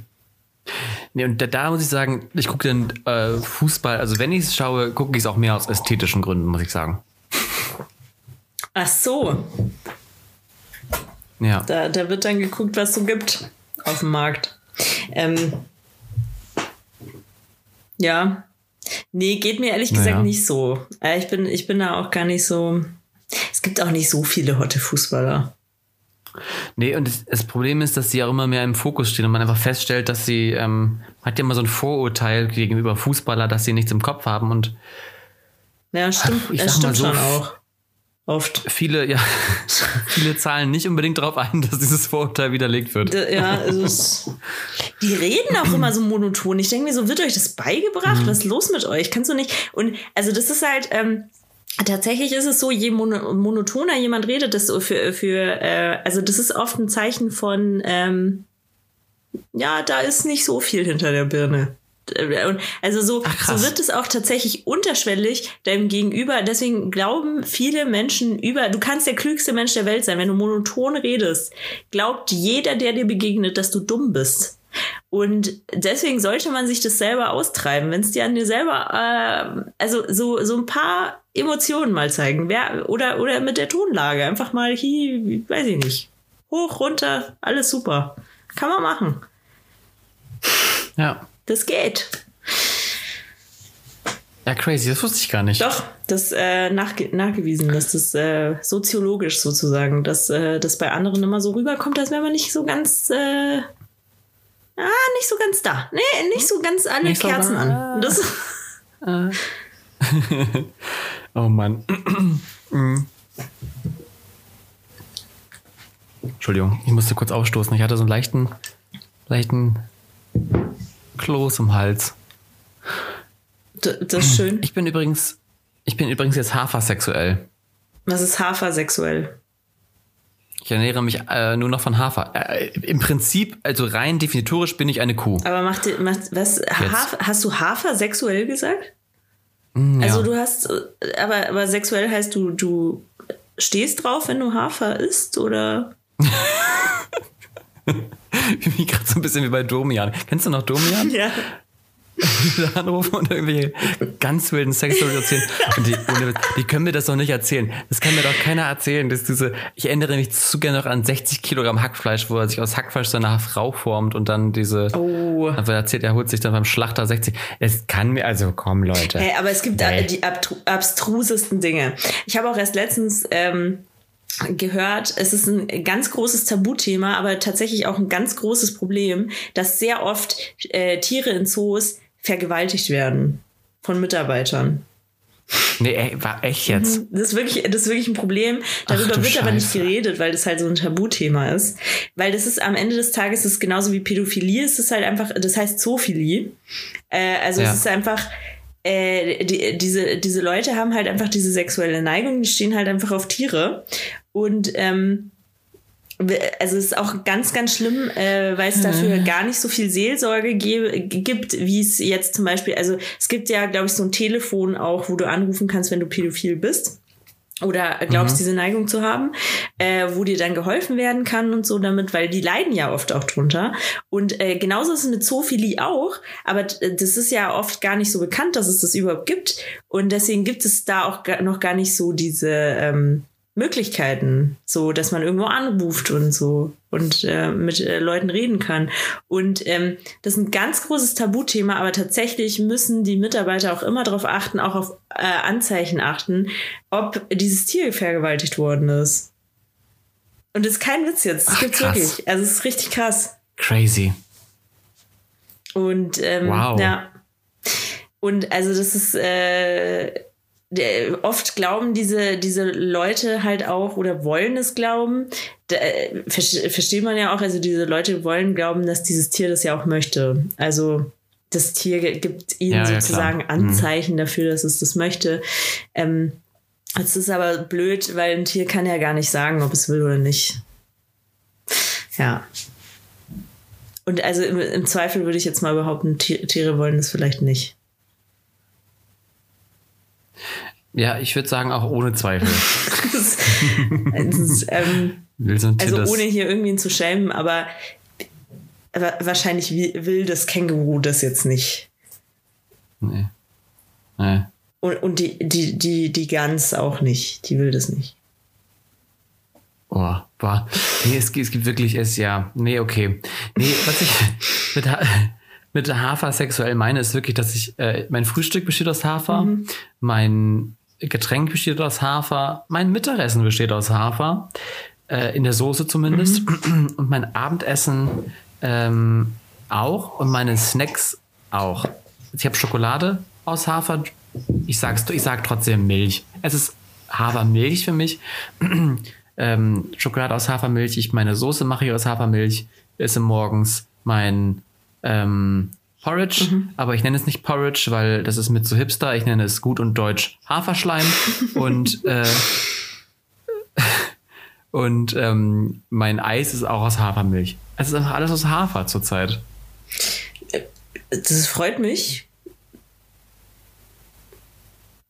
Nee, und da, da, muss ich sagen, ich gucke den äh, Fußball, also wenn ich es schaue, gucke ich es auch mehr aus ästhetischen Gründen, muss ich sagen. Ach so. Ja. Da, da wird dann geguckt, was es so gibt auf dem Markt. Ähm, ja, Nee, geht mir ehrlich gesagt naja. nicht so. Äh, ich bin, ich bin da auch gar nicht so. Es gibt auch nicht so viele hotte Fußballer. Nee, und das, das, Problem ist, dass sie auch immer mehr im Fokus stehen und man einfach feststellt, dass sie, ähm, hat ja immer so ein Vorurteil gegenüber Fußballer, dass sie nichts im Kopf haben und. Ja, stimmt, ich das stimmt so, schon auch. Oft. Viele, ja, viele zahlen nicht unbedingt darauf ein, dass dieses Vorurteil widerlegt wird. Ja, also es, die reden auch immer so monoton. Ich denke mir so, wird euch das beigebracht? Mhm. Was ist los mit euch? Kannst du nicht? Und also das ist halt, ähm, Tatsächlich ist es so, je monotoner jemand redet, desto für, für äh, also das ist oft ein Zeichen von, ähm, ja, da ist nicht so viel hinter der Birne. Also so, so wird es auch tatsächlich unterschwellig deinem Gegenüber. Deswegen glauben viele Menschen über, du kannst der klügste Mensch der Welt sein, wenn du monoton redest, glaubt jeder, der dir begegnet, dass du dumm bist. Und deswegen sollte man sich das selber austreiben, wenn es dir an dir selber, äh, also so, so ein paar Emotionen mal zeigen. Wer, oder, oder mit der Tonlage. Einfach mal hier, weiß ich nicht. Hoch, runter, alles super. Kann man machen. Ja. Das geht. Ja, crazy, das wusste ich gar nicht. Doch, das äh, nachge nachgewiesen, dass das äh, soziologisch sozusagen, dass äh, das bei anderen immer so rüberkommt, als wäre man nicht so ganz äh, ah, nicht so ganz da. Nee, nicht so ganz alle nicht Kerzen so an. Das ah. oh Mann. Entschuldigung, ich musste kurz aufstoßen. Ich hatte so einen leichten, leichten Kloß im Hals. Das ist schön. Ich bin übrigens, ich bin übrigens jetzt hafersexuell. Was ist hafersexuell? Ich ernähre mich äh, nur noch von Hafer. Äh, Im Prinzip, also rein definitorisch bin ich eine Kuh. Aber macht, macht was? Hafer, hast du Hafer sexuell gesagt? Mm, also ja. du hast, aber, aber sexuell heißt du, du stehst drauf, wenn du Hafer isst, oder? bin gerade so ein bisschen wie bei Domian. Kennst du noch Domian? Ja. anrufen und irgendwelche ganz wilden Sexstories erzählen. Und die, die können mir das doch nicht erzählen. Das kann mir doch keiner erzählen. Dass diese, ich erinnere mich zu gerne noch an 60 Kilogramm Hackfleisch, wo er sich aus Hackfleisch zu einer Frau formt und dann diese, oh. dann erzählt, er holt sich dann beim Schlachter 60. Es kann mir, also komm, Leute. Hey, aber es gibt hey. die abstrusesten Dinge. Ich habe auch erst letztens, ähm, gehört, es ist ein ganz großes Tabuthema, aber tatsächlich auch ein ganz großes Problem, dass sehr oft äh, Tiere in Zoos vergewaltigt werden von Mitarbeitern. Nee, ey, war echt jetzt. Mhm. Das ist wirklich, das ist wirklich ein Problem. Darüber wird Scheiße. aber nicht geredet, weil das halt so ein Tabuthema ist. Weil das ist am Ende des Tages ist genauso wie Pädophilie, es ist halt einfach, das heißt Zoophilie. Äh, also ja. es ist einfach, äh, die, diese, diese Leute haben halt einfach diese sexuelle Neigung, die stehen halt einfach auf Tiere. Und ähm, also es ist auch ganz, ganz schlimm, äh, weil es mhm. dafür gar nicht so viel Seelsorge gibt, wie es jetzt zum Beispiel, also es gibt ja, glaube ich, so ein Telefon auch, wo du anrufen kannst, wenn du pädophil bist oder glaubst, mhm. diese Neigung zu haben, äh, wo dir dann geholfen werden kann und so damit, weil die leiden ja oft auch drunter. Und äh, genauso ist es mit Zoophilie auch, aber das ist ja oft gar nicht so bekannt, dass es das überhaupt gibt. Und deswegen gibt es da auch noch gar nicht so diese ähm, Möglichkeiten, so dass man irgendwo anruft und so und äh, mit äh, Leuten reden kann. Und ähm, das ist ein ganz großes Tabuthema, aber tatsächlich müssen die Mitarbeiter auch immer darauf achten, auch auf äh, Anzeichen achten, ob dieses Tier vergewaltigt worden ist. Und das ist kein Witz jetzt. Das Ach, gibt's krass. wirklich. Also es ist richtig krass. Crazy. Und ähm, wow. ja. Und also das ist äh, oft glauben diese, diese Leute halt auch oder wollen es glauben. Da, äh, versteht man ja auch, also diese Leute wollen glauben, dass dieses Tier das ja auch möchte. Also das Tier gibt ihnen ja, sozusagen ja, mhm. Anzeichen mhm. dafür, dass es das möchte. Ähm, es ist aber blöd, weil ein Tier kann ja gar nicht sagen, ob es will oder nicht. Ja. Und also im, im Zweifel würde ich jetzt mal behaupten, Tiere wollen das vielleicht nicht. Ja, ich würde sagen, auch ohne Zweifel. ist, ähm, also ohne hier irgendwen zu schämen, aber, wahrscheinlich will das Känguru das jetzt nicht. Nee. Nee. Und, und die, die, die, die Gans auch nicht. Die will das nicht. Oh, boah. Nee, es, es gibt wirklich, es ja. Nee, okay. Nee, was ich mit, mit Hafer sexuell meine, ist wirklich, dass ich, äh, mein Frühstück besteht aus Hafer, mhm. mein Getränk besteht aus Hafer, mein Mittagessen besteht aus Hafer, äh, in der Soße zumindest, mhm. und mein Abendessen ähm, auch und meine Snacks auch. Ich habe Schokolade aus Hafer. Ich sag's, ich sag trotzdem Milch. Es ist Hafermilch für mich. ähm, Schokolade aus Hafermilch. Ich meine Soße mache ich aus Hafermilch. Esse morgens mein ähm, Porridge, mhm. aber ich nenne es nicht Porridge, weil das ist mit so hipster. Ich nenne es gut und deutsch Haferschleim und äh, und ähm, mein Eis ist auch aus Hafermilch. Es ist einfach alles aus Hafer zurzeit. Das freut mich.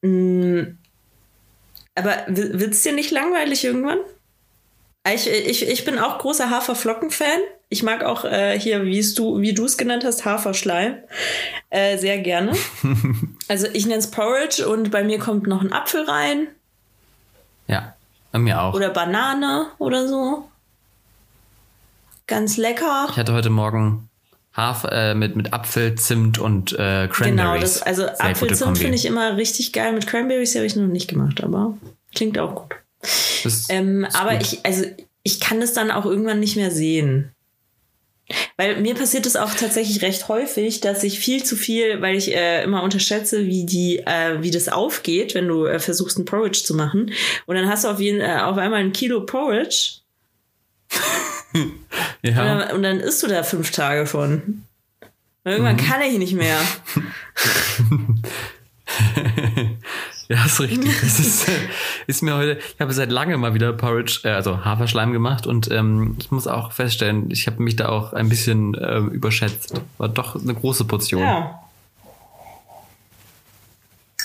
Mm, aber wird es dir nicht langweilig irgendwann? Ich, ich, ich bin auch großer Haferflocken-Fan. Ich mag auch äh, hier, wie du, wie du es genannt hast, Haferschleim. Äh, sehr gerne. also ich nenne es Porridge und bei mir kommt noch ein Apfel rein. Ja, bei mir auch. Oder Banane oder so. Ganz lecker. Ich hatte heute Morgen Hafer äh, mit, mit Apfel, Zimt und äh, Cranberries. Genau, das, also Apfelzimt finde ich immer richtig geil. Mit Cranberries habe ich noch nicht gemacht, aber klingt auch gut. Ähm, aber gut. ich, also ich kann das dann auch irgendwann nicht mehr sehen. Weil mir passiert es auch tatsächlich recht häufig, dass ich viel zu viel, weil ich äh, immer unterschätze, wie die, äh, wie das aufgeht, wenn du äh, versuchst, ein Porridge zu machen. Und dann hast du auf jeden, äh, auf einmal ein Kilo Porridge. ja. Und dann, und dann isst du da fünf Tage von. Und irgendwann mhm. kann ich nicht mehr. Ja, ist richtig. Das ist, ist mir heute, ich habe seit langem mal wieder Porridge, äh, also Haferschleim gemacht und ähm, ich muss auch feststellen, ich habe mich da auch ein bisschen äh, überschätzt. War doch eine große Portion. Ja.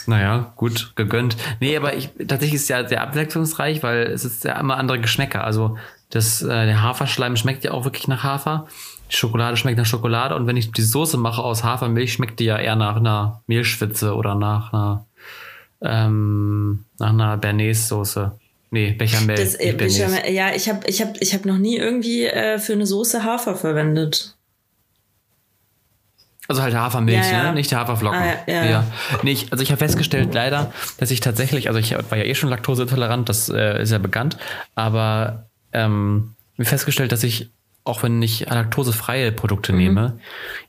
Naja, gut, gegönnt. Nee, aber ich, tatsächlich ist es ja sehr abwechslungsreich, weil es ist ja immer andere Geschmäcker. Also das, äh, der Haferschleim schmeckt ja auch wirklich nach Hafer. Die Schokolade schmeckt nach Schokolade und wenn ich die Soße mache aus Hafermilch, schmeckt die ja eher nach einer Mehlschwitze oder nach einer ähm, nach einer Bernays-Soße. Nee, Bechamel. Das, äh, Bechamel ja, ich habe ich hab, ich hab noch nie irgendwie äh, für eine Soße Hafer verwendet. Also halt Hafermilch, ja, ja. ne? nicht Haferflocken. Ah, ja, ja. Nee, ich, also ich habe festgestellt leider, dass ich tatsächlich, also ich war ja eh schon laktoseintolerant, das äh, ist ja bekannt, aber ähm, mir festgestellt, dass ich, auch wenn ich laktosefreie Produkte mhm. nehme,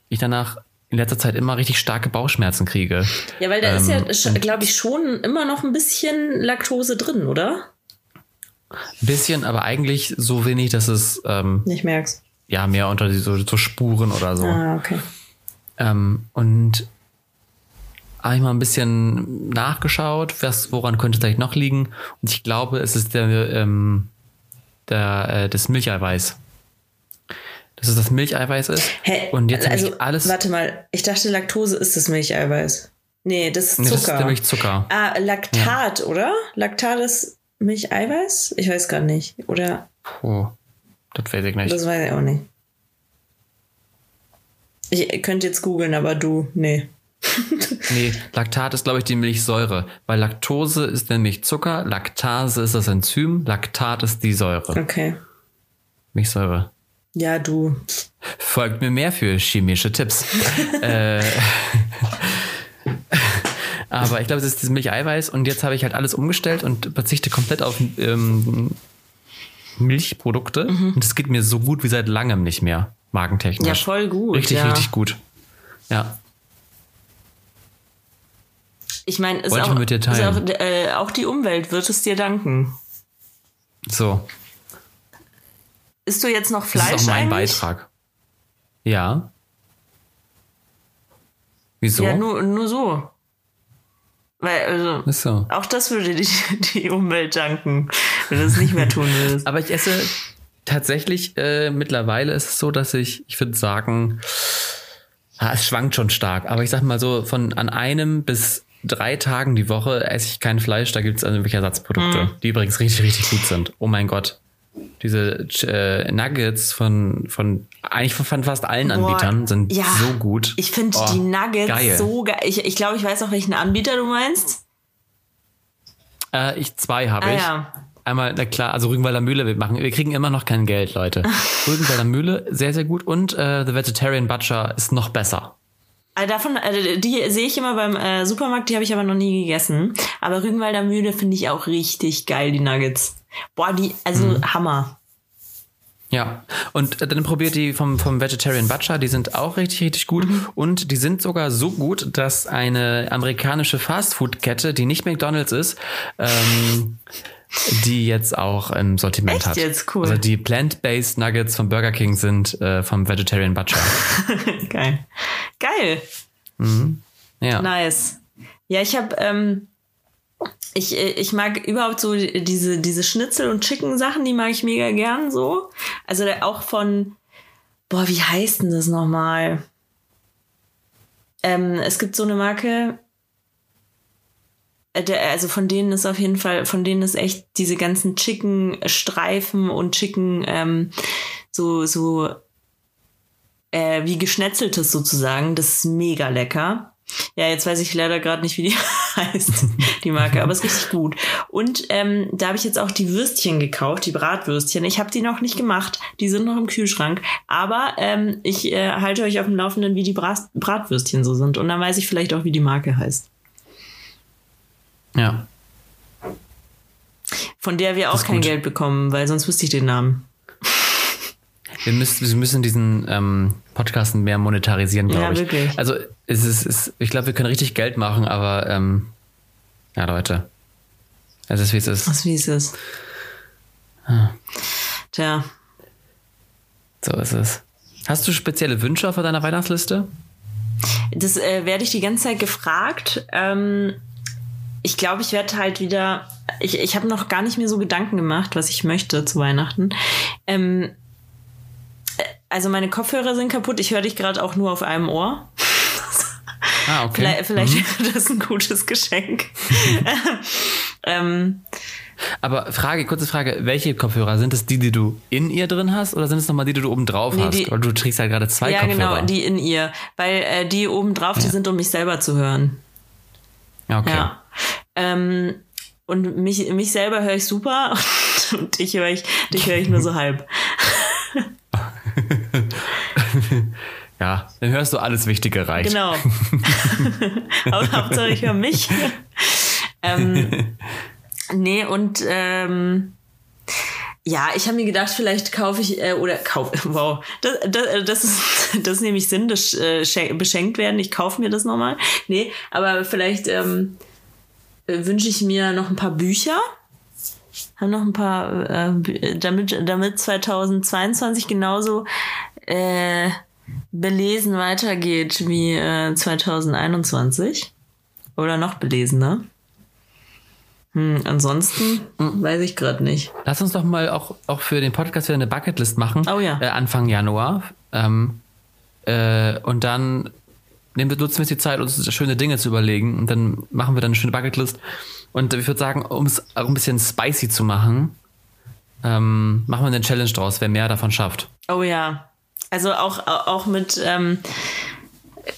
ich danach in letzter Zeit immer richtig starke Bauchschmerzen kriege. Ja, weil da ähm, ist ja, glaube ich, schon immer noch ein bisschen Laktose drin, oder? Ein bisschen, aber eigentlich so wenig, dass es ähm, nicht merkst. Ja, mehr unter die, so, so Spuren oder so. Ah, okay. Ähm, und habe ich mal ein bisschen nachgeschaut, was, woran könnte es vielleicht noch liegen. Und ich glaube, es ist der, ähm, der, äh, das Milcheiweiß dass es das Milcheiweiß ist. Hä? Und jetzt also, ich alles. Warte mal, ich dachte, Laktose ist das Milcheiweiß. Nee, das ist Zucker. Nee, das ist nämlich Zucker. Ah, Laktat, ja. oder? Laktat ist Milcheiweiß? Ich weiß gar nicht. Oder? Puh, das weiß ich nicht. Das weiß ich auch nicht. Ich könnte jetzt googeln, aber du, nee. nee, Laktat ist, glaube ich, die Milchsäure. Weil Laktose ist nämlich Zucker, Laktase ist das Enzym, Laktat ist die Säure. Okay. Milchsäure. Ja, du. Folgt mir mehr für chemische Tipps. äh, aber ich glaube, es ist das Milcheiweiß und jetzt habe ich halt alles umgestellt und verzichte komplett auf ähm, Milchprodukte. Mhm. Und es geht mir so gut wie seit langem nicht mehr, magentechnisch. Ja, voll gut. Richtig, ja. richtig gut. Ja. Ich meine, ist, auch, ist auch, äh, auch die Umwelt wird es dir danken. So. Isst du jetzt noch Fleisch? Das ist auch mein eigentlich? Beitrag. Ja. Wieso? Ja, nur, nur so. Weil, also, so. auch das würde die, die Umwelt danken, wenn du es nicht mehr tun willst. Aber ich esse tatsächlich, äh, mittlerweile ist es so, dass ich, ich würde sagen, ah, es schwankt schon stark, aber ich sag mal so, von an einem bis drei Tagen die Woche esse ich kein Fleisch, da gibt es also irgendwelche Ersatzprodukte, mhm. die übrigens richtig, richtig gut sind. Oh mein Gott diese äh, Nuggets von, von eigentlich von fast allen Boah, Anbietern sind ja, so gut. Ich finde oh, die Nuggets geil. so geil. Ich, ich glaube, ich weiß auch, welchen Anbieter du meinst. Äh, ich zwei habe ah, ich. Ja. Einmal, na klar, also Rügenwalder Mühle, wir machen, wir kriegen immer noch kein Geld, Leute. Rügenwalder Mühle, sehr, sehr gut. Und äh, The Vegetarian Butcher ist noch besser. Also davon, also die sehe ich immer beim äh, Supermarkt, die habe ich aber noch nie gegessen. Aber Rügenwalder Mühle finde ich auch richtig geil, die Nuggets. Boah, die, also mhm. Hammer. Ja, und äh, dann probiert die vom, vom Vegetarian Butcher, die sind auch richtig, richtig gut. Mhm. Und die sind sogar so gut, dass eine amerikanische Fastfood-Kette, die nicht McDonalds ist, ähm, die jetzt auch im Sortiment Echt hat. Jetzt cool. Also die Plant-Based Nuggets von Burger King sind äh, vom Vegetarian Butcher. Geil. Geil. Mhm. Ja. Nice. Ja, ich habe ähm, ich, ich mag überhaupt so diese, diese Schnitzel- und Chicken-Sachen, die mag ich mega gern so. Also auch von, boah, wie heißt denn das nochmal? Ähm, es gibt so eine Marke, also von denen ist auf jeden Fall, von denen ist echt diese ganzen Chicken Streifen und Chicken ähm, so so äh, wie geschnetzeltes sozusagen. Das ist mega lecker. Ja, jetzt weiß ich leider gerade nicht, wie die heißt, die Marke, aber ist richtig gut. Und ähm, da habe ich jetzt auch die Würstchen gekauft, die Bratwürstchen. Ich habe die noch nicht gemacht, die sind noch im Kühlschrank. Aber ähm, ich äh, halte euch auf dem Laufenden, wie die Brat Bratwürstchen so sind. Und dann weiß ich vielleicht auch, wie die Marke heißt. Ja. Von der wir auch kein gut. Geld bekommen, weil sonst wüsste ich den Namen. Wir müssen, wir müssen diesen ähm, Podcast mehr monetarisieren, glaube ja, ich. Wirklich. Also es ist, es, ich glaube, wir können richtig Geld machen, aber ähm, ja, Leute. Es ist wie es ist. Was wie es ist. Ah. Tja. So ist es. Hast du spezielle Wünsche auf deiner Weihnachtsliste? Das äh, werde ich die ganze Zeit gefragt. Ähm, ich glaube, ich werde halt wieder. Ich, ich habe noch gar nicht mehr so Gedanken gemacht, was ich möchte zu Weihnachten. Ähm, also meine Kopfhörer sind kaputt. Ich höre dich gerade auch nur auf einem Ohr. Ah, okay. Vielleicht, vielleicht mhm. wäre das ein gutes Geschenk. ähm, aber Frage, kurze Frage, welche Kopfhörer? Sind es die, die du in ihr drin hast oder sind es nochmal die, die du oben drauf nee, hast? Die, Weil du trägst halt gerade zwei ja, Kopfhörer. Ja, genau, die in ihr. Weil äh, die oben drauf, ja. die sind, um mich selber zu hören. Okay. Ja. Ähm, und mich, mich selber höre ich super und dich höre ich, dich höre ich nur so halb. ja, dann hörst du alles Wichtige reich. Genau. Aber Hauptsache ich höre mich. ähm, nee, und ähm, ja, ich habe mir gedacht, vielleicht kaufe ich äh, oder kaufe, wow, das, das, das, ist, das ist nämlich Sinn, das äh, beschenkt werden. Ich kaufe mir das nochmal. Nee, aber vielleicht ähm, wünsche ich mir noch ein paar Bücher. Haben noch ein paar, äh, damit, damit 2022 genauso äh, belesen weitergeht wie äh, 2021. Oder noch belesener. Hm, ansonsten weiß ich gerade nicht. Lass uns doch mal auch, auch für den Podcast wieder eine Bucketlist machen. Oh ja. Äh, Anfang Januar. Ähm, äh, und dann nehmen wir, nutzen wir die Zeit, uns schöne Dinge zu überlegen. Und dann machen wir dann eine schöne Bucketlist. Und ich würde sagen, um es auch ein bisschen spicy zu machen, ähm, machen wir eine Challenge draus, wer mehr davon schafft. Oh ja. Also auch, auch mit ähm,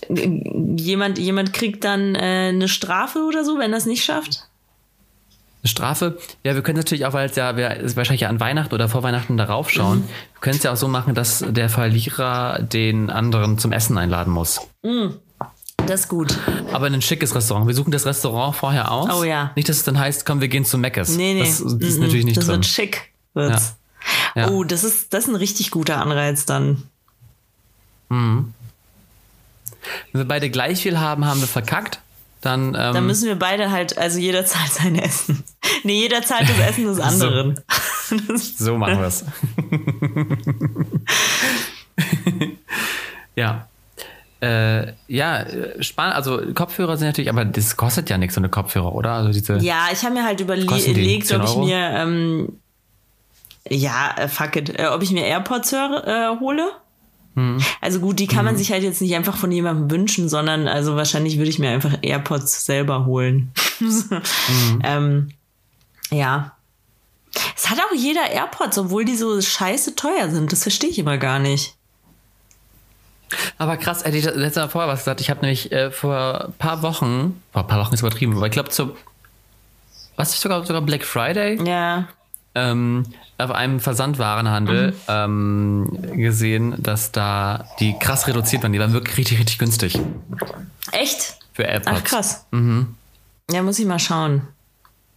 jemand, jemand kriegt dann äh, eine Strafe oder so, wenn er es nicht schafft? Eine Strafe? Ja, wir können natürlich auch, weil es ja wir wahrscheinlich an Weihnachten oder vor Weihnachten darauf schauen, mhm. wir können es ja auch so machen, dass der Verlierer den anderen zum Essen einladen muss. Mhm. Das ist gut. Aber ein schickes Restaurant. Wir suchen das Restaurant vorher aus. Oh ja. Nicht, dass es dann heißt, komm, wir gehen zu Meckes. Nee, nee. Das, das ist mhm. natürlich nicht das drin. Das wird schick. Wird's. Ja. Ja. Oh, das ist, das ist ein richtig guter Anreiz dann. Mhm. Wenn wir beide gleich viel haben, haben wir verkackt. Dann, ähm, dann müssen wir beide halt, also jeder zahlt sein Essen. Nee, jeder zahlt das Essen des anderen. So, so machen wir es. ja. Äh, ja, spannend. Also Kopfhörer sind natürlich, aber das kostet ja nichts, so eine Kopfhörer, oder? Also diese, ja, ich habe mir halt überlegt, ob ich mir ähm, ja, äh, fuck it, äh, ob ich mir AirPods hör, äh, hole. Hm. Also gut, die kann man hm. sich halt jetzt nicht einfach von jemandem wünschen, sondern also wahrscheinlich würde ich mir einfach AirPods selber holen. hm. ähm, ja. Es hat auch jeder AirPods, obwohl die so scheiße teuer sind. Das verstehe ich immer gar nicht. Aber krass, hätte ich letztes Mal vorher was gesagt. Ich habe nämlich äh, vor ein paar Wochen, vor ein paar Wochen ist übertrieben, aber ich glaube zu, was ist sogar, sogar Black Friday? Ja. Ähm, auf einem Versandwarenhandel mhm. ähm, gesehen, dass da die krass reduziert waren. Die waren wirklich richtig, richtig günstig. Echt? Für AirPods. Ach krass. Mhm. Ja, muss ich mal schauen,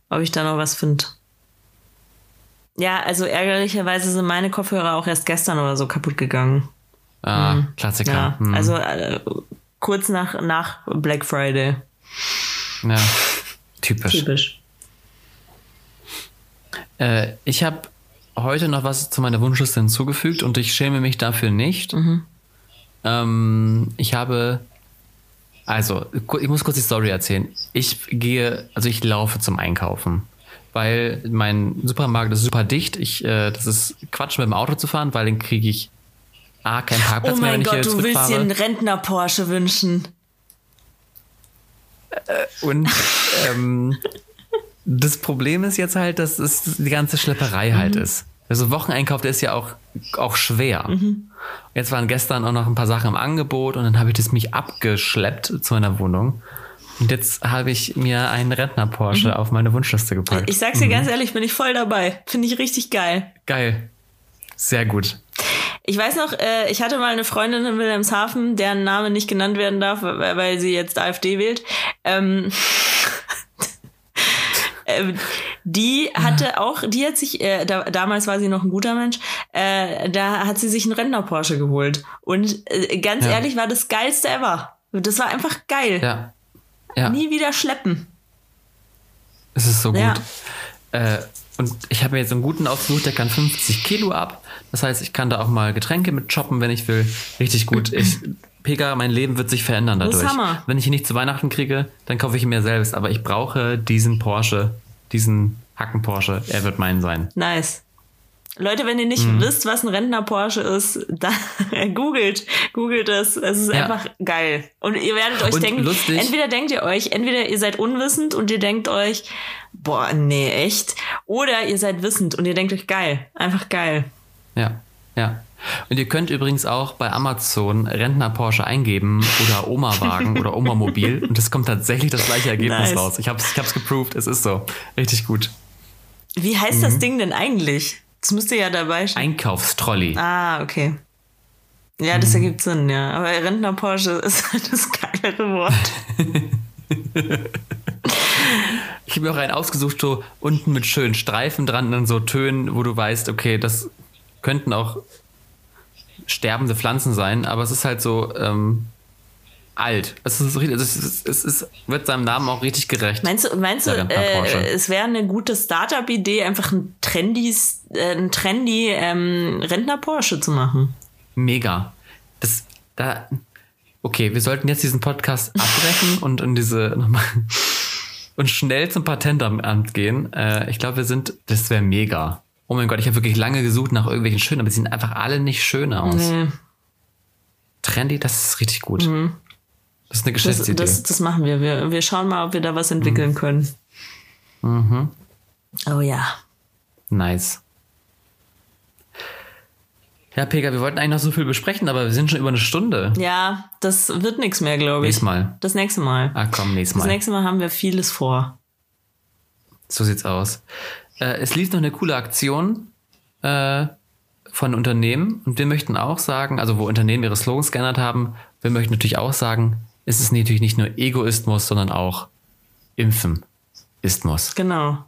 ob ich da noch was finde. Ja, also ärgerlicherweise sind meine Kopfhörer auch erst gestern oder so kaputt gegangen. Ah, mhm. Klassiker. Ja, mhm. Also äh, kurz nach, nach Black Friday. Ja, typisch. Typisch. Äh, ich habe heute noch was zu meiner Wunschliste hinzugefügt und ich schäme mich dafür nicht. Mhm. Ähm, ich habe, also, ich muss kurz die Story erzählen. Ich gehe, also ich laufe zum Einkaufen, weil mein Supermarkt ist super dicht. Ich, äh, das ist Quatsch mit dem Auto zu fahren, weil den kriege ich A, keinen Parkplatz oh mehr, wenn mein Gott, du willst dir einen Rentner-Porsche wünschen. Und ähm, das Problem ist jetzt halt, dass es die ganze Schlepperei halt Mhm. ist. Also Wocheneinkauf, der ist ja auch, auch schwer. Mhm. Jetzt waren gestern auch noch ein paar Sachen im Angebot und dann habe ich das mich abgeschleppt zu meiner Wohnung. Und jetzt habe ich mir einen Rentner-Porsche auf meine Wunschliste gepackt. Mhm. Ich sag's dir ganz ehrlich, bin ich voll dabei. Finde ich richtig geil. Geil. Sehr gut. Ich weiß noch, äh, ich hatte mal eine Freundin in Wilhelmshaven, deren Name nicht genannt werden darf, weil sie jetzt AfD wählt. Ähm, ähm, die hatte auch, die hat sich, äh, da, damals war sie noch ein guter Mensch, äh, da hat sie sich einen Rentner Porsche geholt. Und äh, ganz Ja. ehrlich, war das geilste ever. Das war einfach geil. Ja. Ja. Nie wieder schleppen. Es ist so gut. Ja. Und ich habe mir jetzt einen guten ausgesucht, der kann 50 Kilo ab. Das heißt, ich kann da auch mal Getränke mit shoppen, wenn ich will. Richtig gut. Ich, Pega, mein Leben wird sich verändern Das ist dadurch. Hammer. Wenn ich ihn nicht zu Weihnachten kriege, dann kaufe ich ihn mir selbst. Aber ich brauche diesen Porsche, diesen Hacken Porsche. Er wird mein sein. Nice. Leute, wenn ihr nicht Mhm. wisst, was ein Rentner Porsche ist, dann googelt, googelt es. Es ist Ja. einfach geil. Und ihr werdet euch Und denken, lustig. entweder denkt ihr euch, entweder ihr seid unwissend und ihr denkt euch, boah, nee, echt. Oder ihr seid wissend und ihr denkt euch, geil. Einfach geil. Ja, ja. Und ihr könnt übrigens auch bei Amazon Rentner Porsche eingeben oder Oma-Wagen oder Oma-Mobil und es kommt tatsächlich das gleiche Ergebnis Nice. raus. Ich hab's, ich hab's geproved, es ist so. Richtig gut. Wie heißt Mhm. das Ding denn eigentlich? Das müsste ja dabei stehen. Einkaufstrolli. Ah, okay. Ja, Mhm. das ergibt Sinn, ja. Aber Rentner Porsche ist halt das geilere Wort. Ich habe mir auch einen ausgesucht, so unten mit schönen Streifen dran und so Tönen, wo du weißt, okay, das könnten auch sterbende Pflanzen sein, aber es ist halt so ähm, alt. Es, ist, es, ist, es ist, wird seinem Namen auch richtig gerecht. Meinst du, meinst du äh, es wäre eine gute Startup-Idee, einfach ein trendy, äh, ein trendy ähm, Rentner Porsche zu machen? Mega. Das, da, okay, wir sollten jetzt diesen Podcast abbrechen und in diese nochmal und schnell zum Patentamt gehen. Äh, ich glaube, wir sind, das wäre mega. Oh mein Gott, ich habe wirklich lange gesucht nach irgendwelchen schönen, aber sie sehen einfach alle nicht schön aus. Nee, Trendy, das ist richtig gut. Das ist eine Mhm. das, Geschäftsidee. das, das machen wir. wir. Wir schauen mal, ob wir da was entwickeln können. Mhm. Oh ja. nice. Ja, Pega, wir wollten eigentlich noch so viel besprechen, aber wir sind schon über eine Stunde. Ja, das wird nichts mehr, glaube ich. Nächstes Mal. Das nächste Mal. Ah, komm, nächstes Das Mal. nächste Mal haben wir vieles vor. So sieht's aus. Äh, es lief noch eine coole Aktion äh, von Unternehmen und wir möchten auch sagen, also wo Unternehmen ihre Slogans geändert haben, wir möchten natürlich auch sagen, es ist natürlich nicht nur Egoismus, sondern auch Impfen. Ismus. Genau.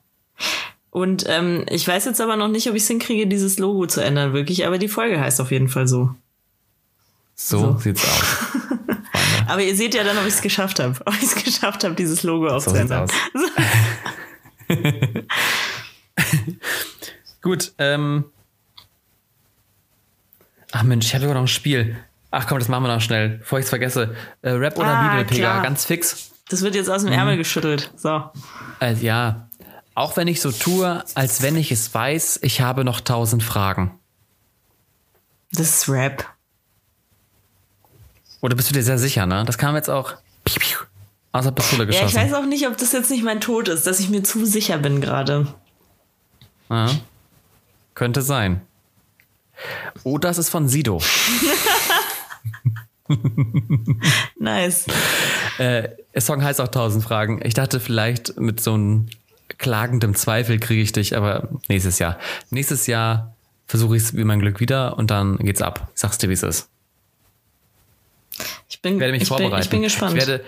Und ähm, ich weiß jetzt aber noch nicht, ob ich es hinkriege, dieses Logo zu ändern, wirklich. Aber die Folge heißt auf jeden Fall so. So, So. sieht's aus. Aber ihr seht ja dann, ob ich es geschafft habe. Ob ich es geschafft habe, dieses Logo So aufzuändern. aus. Gut, ähm. Ach Mensch, ich habe sogar noch ein Spiel. Ach komm, das machen wir noch schnell, bevor ich es vergesse. Äh, Rap oder Ah, Bibel, Pega, ganz fix. Das wird jetzt aus dem Mhm. Ärmel geschüttelt. So. Äh, ja, auch wenn ich so tue, als wenn ich es weiß, ich habe noch tausend Fragen. Das ist Rap. Oder bist du dir sehr sicher, ne? Das kam jetzt auch aus der Pistole Ja, ich geschossen. weiß auch nicht, ob das jetzt nicht mein Tod ist, dass ich mir zu sicher bin gerade. Ja. Könnte sein. Oder es ist von Sido. Nice. Äh, der Song heißt auch tausend Fragen. Ich dachte vielleicht mit so einem klagendem Zweifel kriege ich dich, aber nächstes Jahr. Nächstes Jahr versuche ich es wie mein Glück wieder und dann geht's ab. Ich sag's dir, wie es ist. Ich bin, Ich werde mich ich bin, vorbereiten. ich bin gespannt. Ich werde,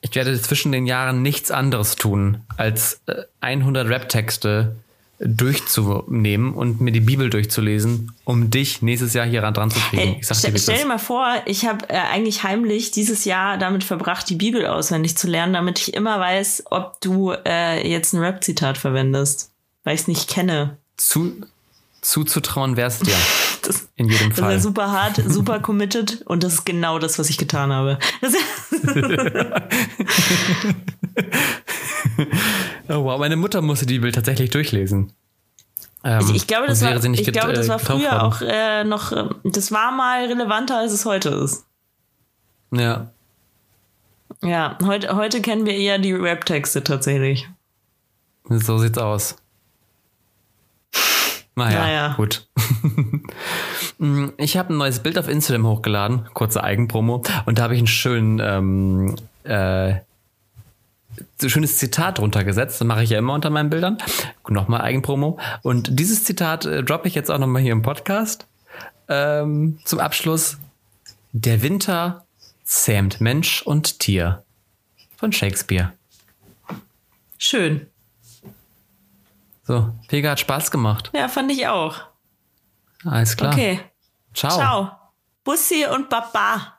ich werde zwischen den Jahren nichts anderes tun, als äh, 100 Rap-Texte durchzunehmen und mir die Bibel durchzulesen, um dich nächstes Jahr hier dran zu kriegen. Hey, ich sag dir, stell, dir mal vor, ich habe äh, eigentlich heimlich dieses Jahr damit verbracht, die Bibel auswendig zu lernen, damit ich immer weiß, ob du äh, jetzt ein Rap-Zitat verwendest. Weil ich es nicht kenne. Zu, zuzutrauen wär's dir. Das, In jedem das Fall. ist super hart, super committed und das ist genau das, was ich getan habe. Das, Oh wow, meine Mutter musste die Bibel tatsächlich durchlesen. Ähm, ich, ich glaube, das war, ich glaube, das war früher worden. auch äh, noch, äh, das war mal relevanter, als es heute ist. Ja. Ja, heute, heute kennen wir eher die Rap-Texte tatsächlich. So sieht's aus. Naja, Naja. gut. Mm, ich habe ein neues Bild auf Instagram hochgeladen, kurze Eigenpromo, und da habe ich einen schönen, ähm, äh, so schönes Zitat drunter gesetzt. Das mache ich ja immer unter meinen Bildern. Nochmal Eigenpromo. Und dieses Zitat äh, droppe ich jetzt auch nochmal hier im Podcast. Ähm, zum Abschluss. Der Winter zähmt Mensch und Tier. Von Shakespeare. Schön. So, Pega hat Spaß gemacht. Ja, fand ich auch. Alles klar. Okay. Ciao. Ciao. Bussi und Baba.